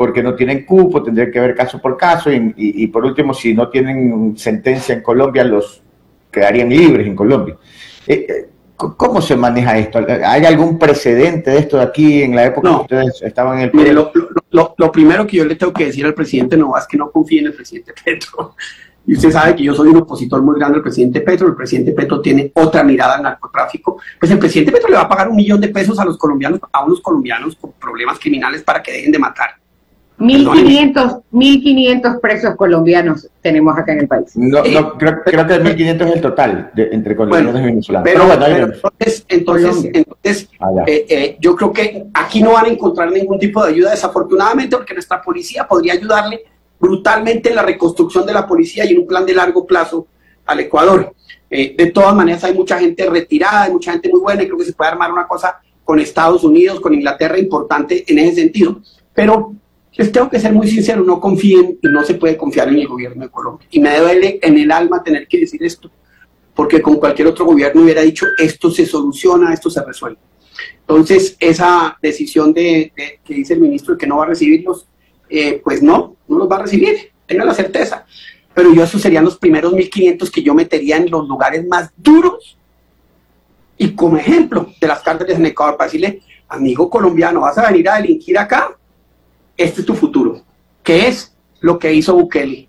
porque no tienen cupo, tendría que ver caso por caso y, por último, si no tienen sentencia en Colombia, los quedarían libres en Colombia. Eh, eh, ¿Cómo se maneja esto? ¿Hay algún precedente de esto de aquí en la época que ustedes estaban en el poder? lo, primero que yo le tengo que decir al presidente no es que no confíe en el presidente Petro. Y usted sabe que yo soy un opositor muy grande al presidente Petro. El presidente Petro tiene otra mirada al narcotráfico. Pues el presidente Petro le va a pagar un millón de pesos a los colombianos, a unos colombianos con problemas criminales para que dejen de matar. 1500, 1500 presos colombianos tenemos acá en el país. No, no creo, creo que 1500 es el total de, entre colombianos Bueno, y venezolanos. Pero, bueno, ahí pero entonces, entonces, entonces Ah, eh, eh, yo creo que aquí no van a encontrar ningún tipo de ayuda, desafortunadamente, porque nuestra policía podría ayudarle brutalmente en la reconstrucción de la policía y en un plan de largo plazo al Ecuador. Eh, de todas maneras, hay mucha gente retirada, hay mucha gente muy buena, y creo que se puede armar una cosa con Estados Unidos, con Inglaterra importante en ese sentido. Pero les tengo que ser muy sincero, no confíen y no se puede confiar en el gobierno de Colombia. Y me duele en el alma tener que decir esto, porque con cualquier otro gobierno hubiera dicho esto se soluciona, esto se resuelve. Entonces, esa decisión de, que dice el ministro de que no va a recibirlos, eh, pues no, no los va a recibir, tenga la certeza. Pero yo esos serían los primeros 1.500 que yo metería en los lugares más duros y como ejemplo de las cárceles en Ecuador para decirle, amigo colombiano, vas a venir a delinquir acá, este es tu futuro, que es lo que hizo Bukele.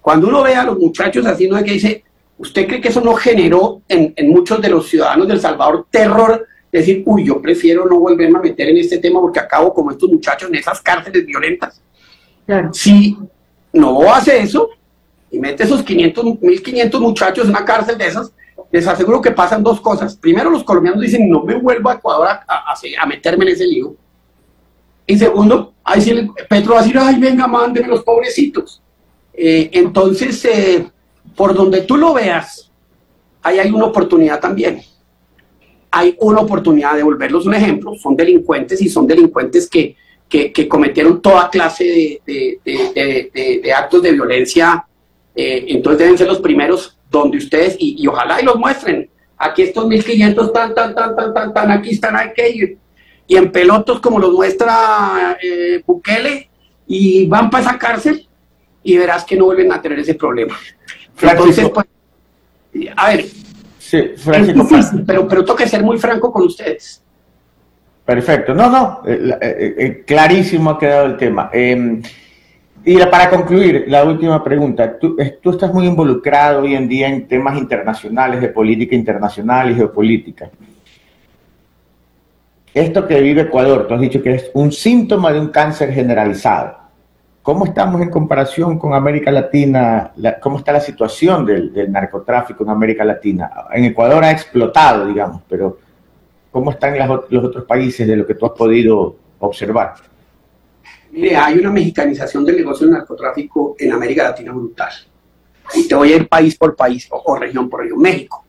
Cuando uno ve a los muchachos así, no es que dice, ¿usted cree que eso no generó en, en muchos de los ciudadanos del Salvador terror? Decir, uy, yo prefiero no volverme a meter en este tema porque acabo como estos muchachos en esas cárceles violentas. Claro. Si no hace eso y mete esos 500, 1500 muchachos en una cárcel de esas, les aseguro que pasan dos cosas. Primero, los colombianos dicen, no me vuelvo a Ecuador a- a meterme en ese lío. Y segundo, ahí sí el- Petro va a decir, ay, venga, mándenme los pobrecitos. Eh, entonces, eh, por donde tú lo veas, ahí hay una oportunidad también. Hay una oportunidad de volverlos un ejemplo. Son delincuentes y son delincuentes que, que, que cometieron toda clase de, de- de- actos de violencia. Eh, entonces deben ser los primeros donde ustedes, y, y ojalá y los muestren. Aquí estos 1500 tan, tan, tan, tan, tan, tan, aquí están aquellos. Y en pelotos como los muestra eh, Bukele, y van para esa cárcel y verás que no vuelven a tener ese problema. Entonces, Francisco. pues, a ver, Sí, es Francisco. difícil, pero, pero tengo que ser muy franco con ustedes. Perfecto. No, no, eh, eh, clarísimo ha quedado el tema. Eh, y para concluir, la última pregunta. Tú, tú estás muy involucrado hoy en día en temas internacionales, de política internacional y geopolítica. Esto que vive Ecuador, tú has dicho que es un síntoma de un cáncer generalizado. ¿Cómo estamos en comparación con América Latina? La- ¿Cómo está la situación del, narcotráfico en América Latina? En Ecuador ha explotado, digamos, pero ¿cómo están los otros países de lo que tú has podido observar? Mire, hay una mexicanización del negocio del narcotráfico en América Latina brutal. Y te voy a ir país por país o región por región. México.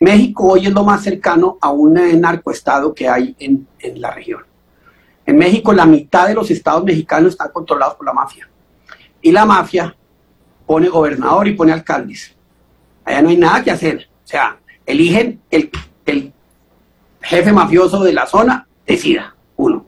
México hoy es lo más cercano a un narcoestado que hay en, en la región. En México la mitad de los estados mexicanos están controlados por la mafia. Y la mafia pone gobernador y pone alcaldes. Allá no hay nada que hacer. O sea, eligen el, el jefe mafioso de la zona, decida, uno.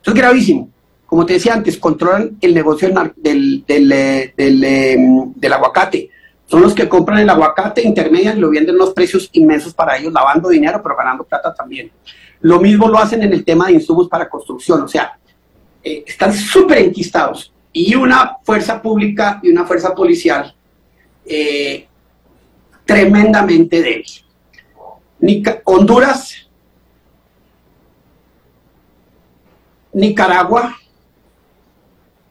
Eso es gravísimo. Como te decía antes, controlan el negocio del, del, del, eh, eh, del aguacate. Son los que compran el aguacate, intermedian y lo venden unos precios inmensos para ellos, lavando dinero, pero ganando plata también. Lo mismo lo hacen en el tema de insumos para construcción. O sea, eh, están súper enquistados. Y una fuerza pública y una fuerza policial eh, tremendamente débil. Nica- Honduras, Nicaragua,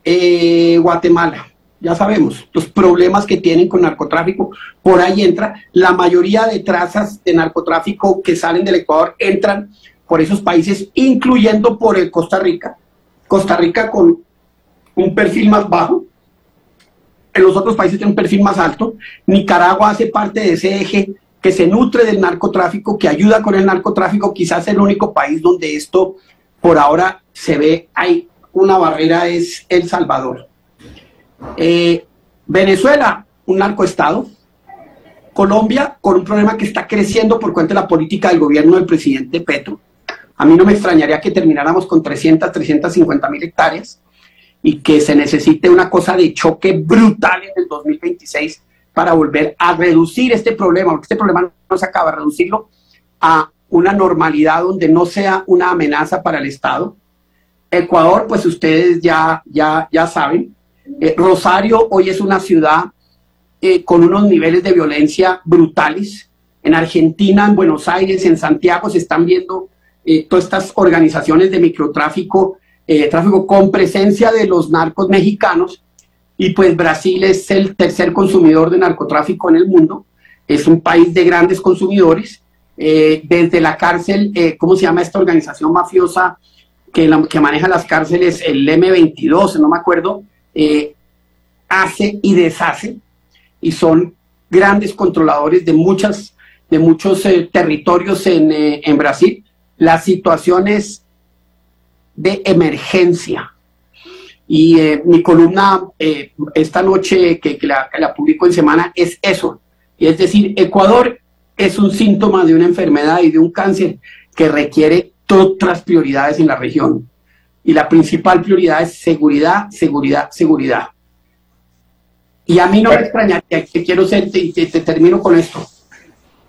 eh, Guatemala. Ya sabemos los problemas que tienen con narcotráfico. Por ahí entra. La mayoría de trazas de narcotráfico que salen del Ecuador entran por esos países, incluyendo por el Costa Rica. Costa Rica con un perfil más bajo. En los otros países tiene un perfil más alto. Nicaragua hace parte de ese eje que se nutre del narcotráfico, que ayuda con el narcotráfico. Quizás el único país donde esto por ahora se ve, hay una barrera, es El Salvador. Eh, Venezuela, un narcoestado. Colombia, con un problema que está creciendo por cuenta de la política del gobierno del presidente Petro. A mí no me extrañaría que termináramos con 300, 350 mil hectáreas y que se necesite una cosa de choque brutal en el 2026 para volver a reducir este problema, porque este problema no se acaba, reducirlo a una normalidad donde no sea una amenaza para el Estado. Ecuador, pues ustedes ya, ya, ya saben, eh, Rosario hoy es una ciudad eh, con unos niveles de violencia brutales. En Argentina, en Buenos Aires, en Santiago se están viendo eh, todas estas organizaciones de microtráfico eh, tráfico con presencia de los narcos mexicanos y pues Brasil es el tercer consumidor de narcotráfico en el mundo, es un país de grandes consumidores. Eh, desde la cárcel, ¿cómo se llama esta organización mafiosa que, la- que maneja las cárceles? El M22, no me acuerdo, eh, hace y deshace y son grandes controladores de muchas de muchos eh, territorios en, eh, en Brasil. La situación es de emergencia. Y eh, mi columna esta noche que, la, la publico en semana es eso. Y es decir, Ecuador es un síntoma de una enfermedad y de un cáncer que requiere otras prioridades en la región. Y la principal prioridad es seguridad, seguridad, seguridad. Y a mí no me extrañaría, que quiero ser, te, te- te termino con esto,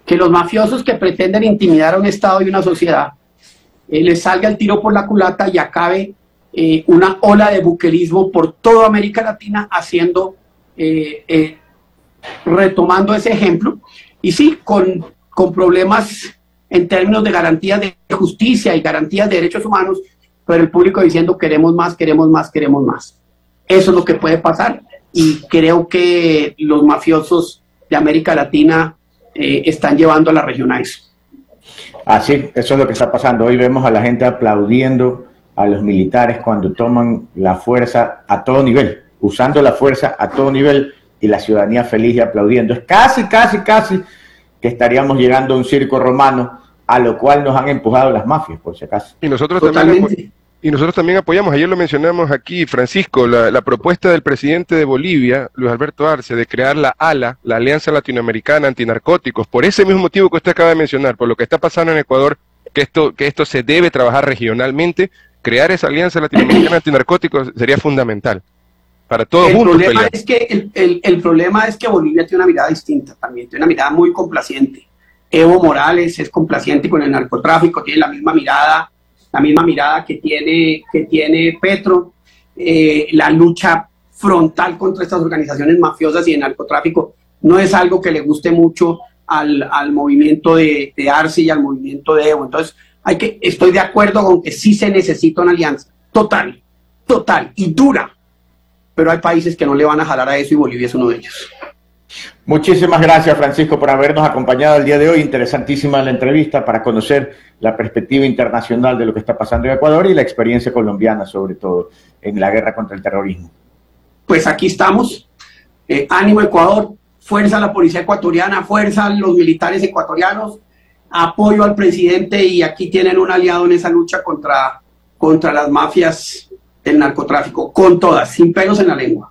que los mafiosos que pretenden intimidar a un Estado y una sociedad eh, les salga el tiro por la culata y acabe eh, una ola de buquerismo por toda América Latina haciendo, eh, eh, retomando ese ejemplo, y sí, con, con problemas en términos de garantías de justicia y garantías de derechos humanos, pero el público diciendo queremos más, queremos más, queremos más. Eso es lo que puede pasar y creo que los mafiosos de América Latina eh, están llevando a la región a eso. Así, eso es lo que está pasando. Hoy vemos a la gente aplaudiendo a los militares cuando toman la fuerza a todo nivel, usando la fuerza a todo nivel y la ciudadanía feliz y aplaudiendo. Es casi, casi, casi que estaríamos llegando a un circo romano a lo cual nos han empujado las mafias, por si acaso. Y nosotros también, apo- y nosotros también apoyamos, ayer lo mencionamos aquí, Francisco, la, la propuesta del presidente de Bolivia, Luis Alberto Arce, de crear la ALA, la Alianza Latinoamericana Antinarcóticos, por ese mismo motivo que usted acaba de mencionar, por lo que está pasando en Ecuador, que esto, que esto se debe trabajar regionalmente, crear esa Alianza Latinoamericana Antinarcóticos sería fundamental. Para todos el juntos problema es que el, el- el problema es que Bolivia tiene una mirada distinta también, tiene una mirada muy complaciente. Evo Morales es complaciente con el narcotráfico, tiene la misma mirada, la misma mirada que tiene, que tiene Petro, eh, la lucha frontal contra estas organizaciones mafiosas y el narcotráfico no es algo que le guste mucho al, al movimiento de, de Arce y al movimiento de Evo. Entonces, hay que, estoy de acuerdo con que sí se necesita una alianza total, total y dura pero hay países que no le van a jalar a eso y Bolivia es uno de ellos. Muchísimas gracias, Francisco, por habernos acompañado el día de hoy. Interesantísima la entrevista para conocer la perspectiva internacional de lo que está pasando en Ecuador y la experiencia colombiana, sobre todo, en la guerra contra el terrorismo. Pues aquí estamos. Eh, ánimo Ecuador, fuerza a la policía ecuatoriana, fuerza a los militares ecuatorianos, apoyo al presidente y aquí tienen un aliado en esa lucha contra, contra las mafias del narcotráfico, con todas, sin pelos en la lengua.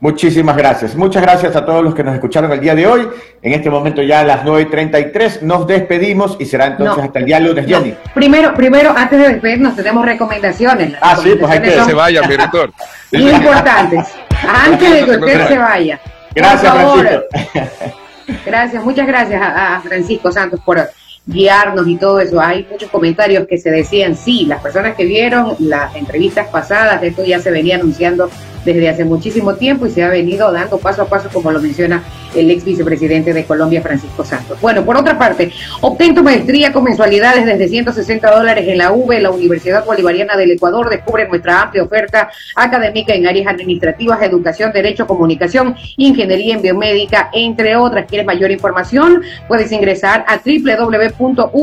Muchísimas gracias. Muchas gracias a todos los que nos escucharon el día de hoy. En este momento ya a las 9.33 nos despedimos y será entonces No. hasta el día lunes, Jenny. Primero, primero, antes de despedirnos, tenemos recomendaciones. Las Ah, sí, pues hay que- se vaya, mi rector. Importantes. Antes de que usted se vaya. Gracias, Por favor, Francisco. Gracias, muchas gracias a, a Francisco Santos por guiarnos y todo eso. Hay muchos comentarios que se decían, sí, las personas que vieron las entrevistas pasadas, esto ya se venía anunciando desde hace muchísimo tiempo y se ha venido dando paso a paso, como lo menciona el ex vicepresidente de Colombia, Francisco Santos. Bueno, por otra parte, obtén tu maestría con mensualidades desde 160 dólares en la UV, la Universidad Bolivariana del Ecuador. Descubre nuestra amplia oferta académica en áreas administrativas, educación, derecho, comunicación, ingeniería en biomédica, entre otras. ¿Quieres mayor información? Puedes ingresar a www.v.edu.es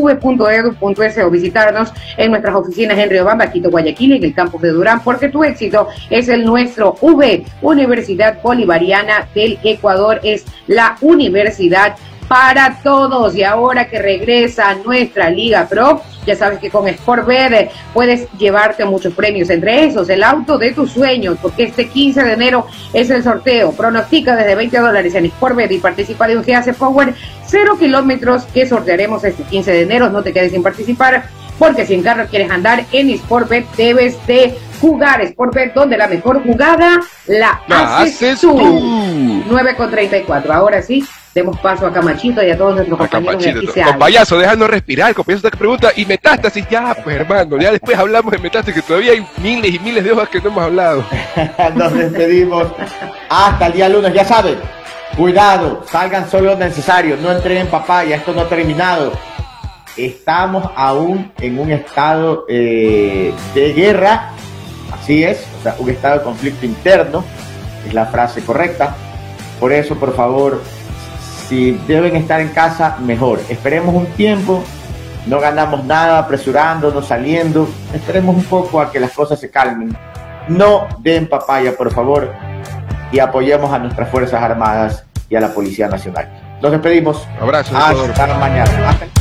o visitarnos en nuestras oficinas en Riobamba, Quito, Guayaquil, en el campus de Durán, porque tu éxito es el nuestro. V, Universidad Bolivariana del Ecuador, es la universidad para todos. Y ahora que regresa nuestra Liga Pro, ya sabes que con Sportbet eh, puedes llevarte muchos premios, entre esos el auto de tus sueños, porque este 15 de enero es el sorteo. Pronostica desde 20 dólares en Sportbet y participa de un GAC Power 0 kilómetros que sortearemos este 15 de enero. No te quedes sin participar, porque si en carro quieres andar en Sportbet debes de jugar Sportbet, donde la mejor jugada la, La haces, haces tú. tú. 9 con 34. Ahora sí, demos paso a Camachito y a todos nuestros Acá, compañeros habla. payaso, déjanos respirar, compañero, que pregunta, y metástasis, ya, pues hermano, ya después hablamos de metástasis, que todavía hay miles y miles de hojas que no hemos hablado. Nos despedimos hasta el día lunes, ya saben. Cuidado, salgan solo lo necesario, no entreguen papaya, esto no ha terminado. Estamos aún en un estado eh, de guerra Así es, o sea, un estado de conflicto interno es la frase correcta. Por eso, por favor, si deben estar en casa, mejor. Esperemos un tiempo, no ganamos nada apresurándonos, saliendo. Esperemos un poco a que las cosas se calmen. No den papaya, por favor, y apoyemos a nuestras Fuerzas Armadas y a la Policía Nacional. Nos despedimos. Abrazo. Hasta mañana. Hasta...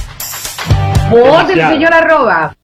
Vote, señor arroba.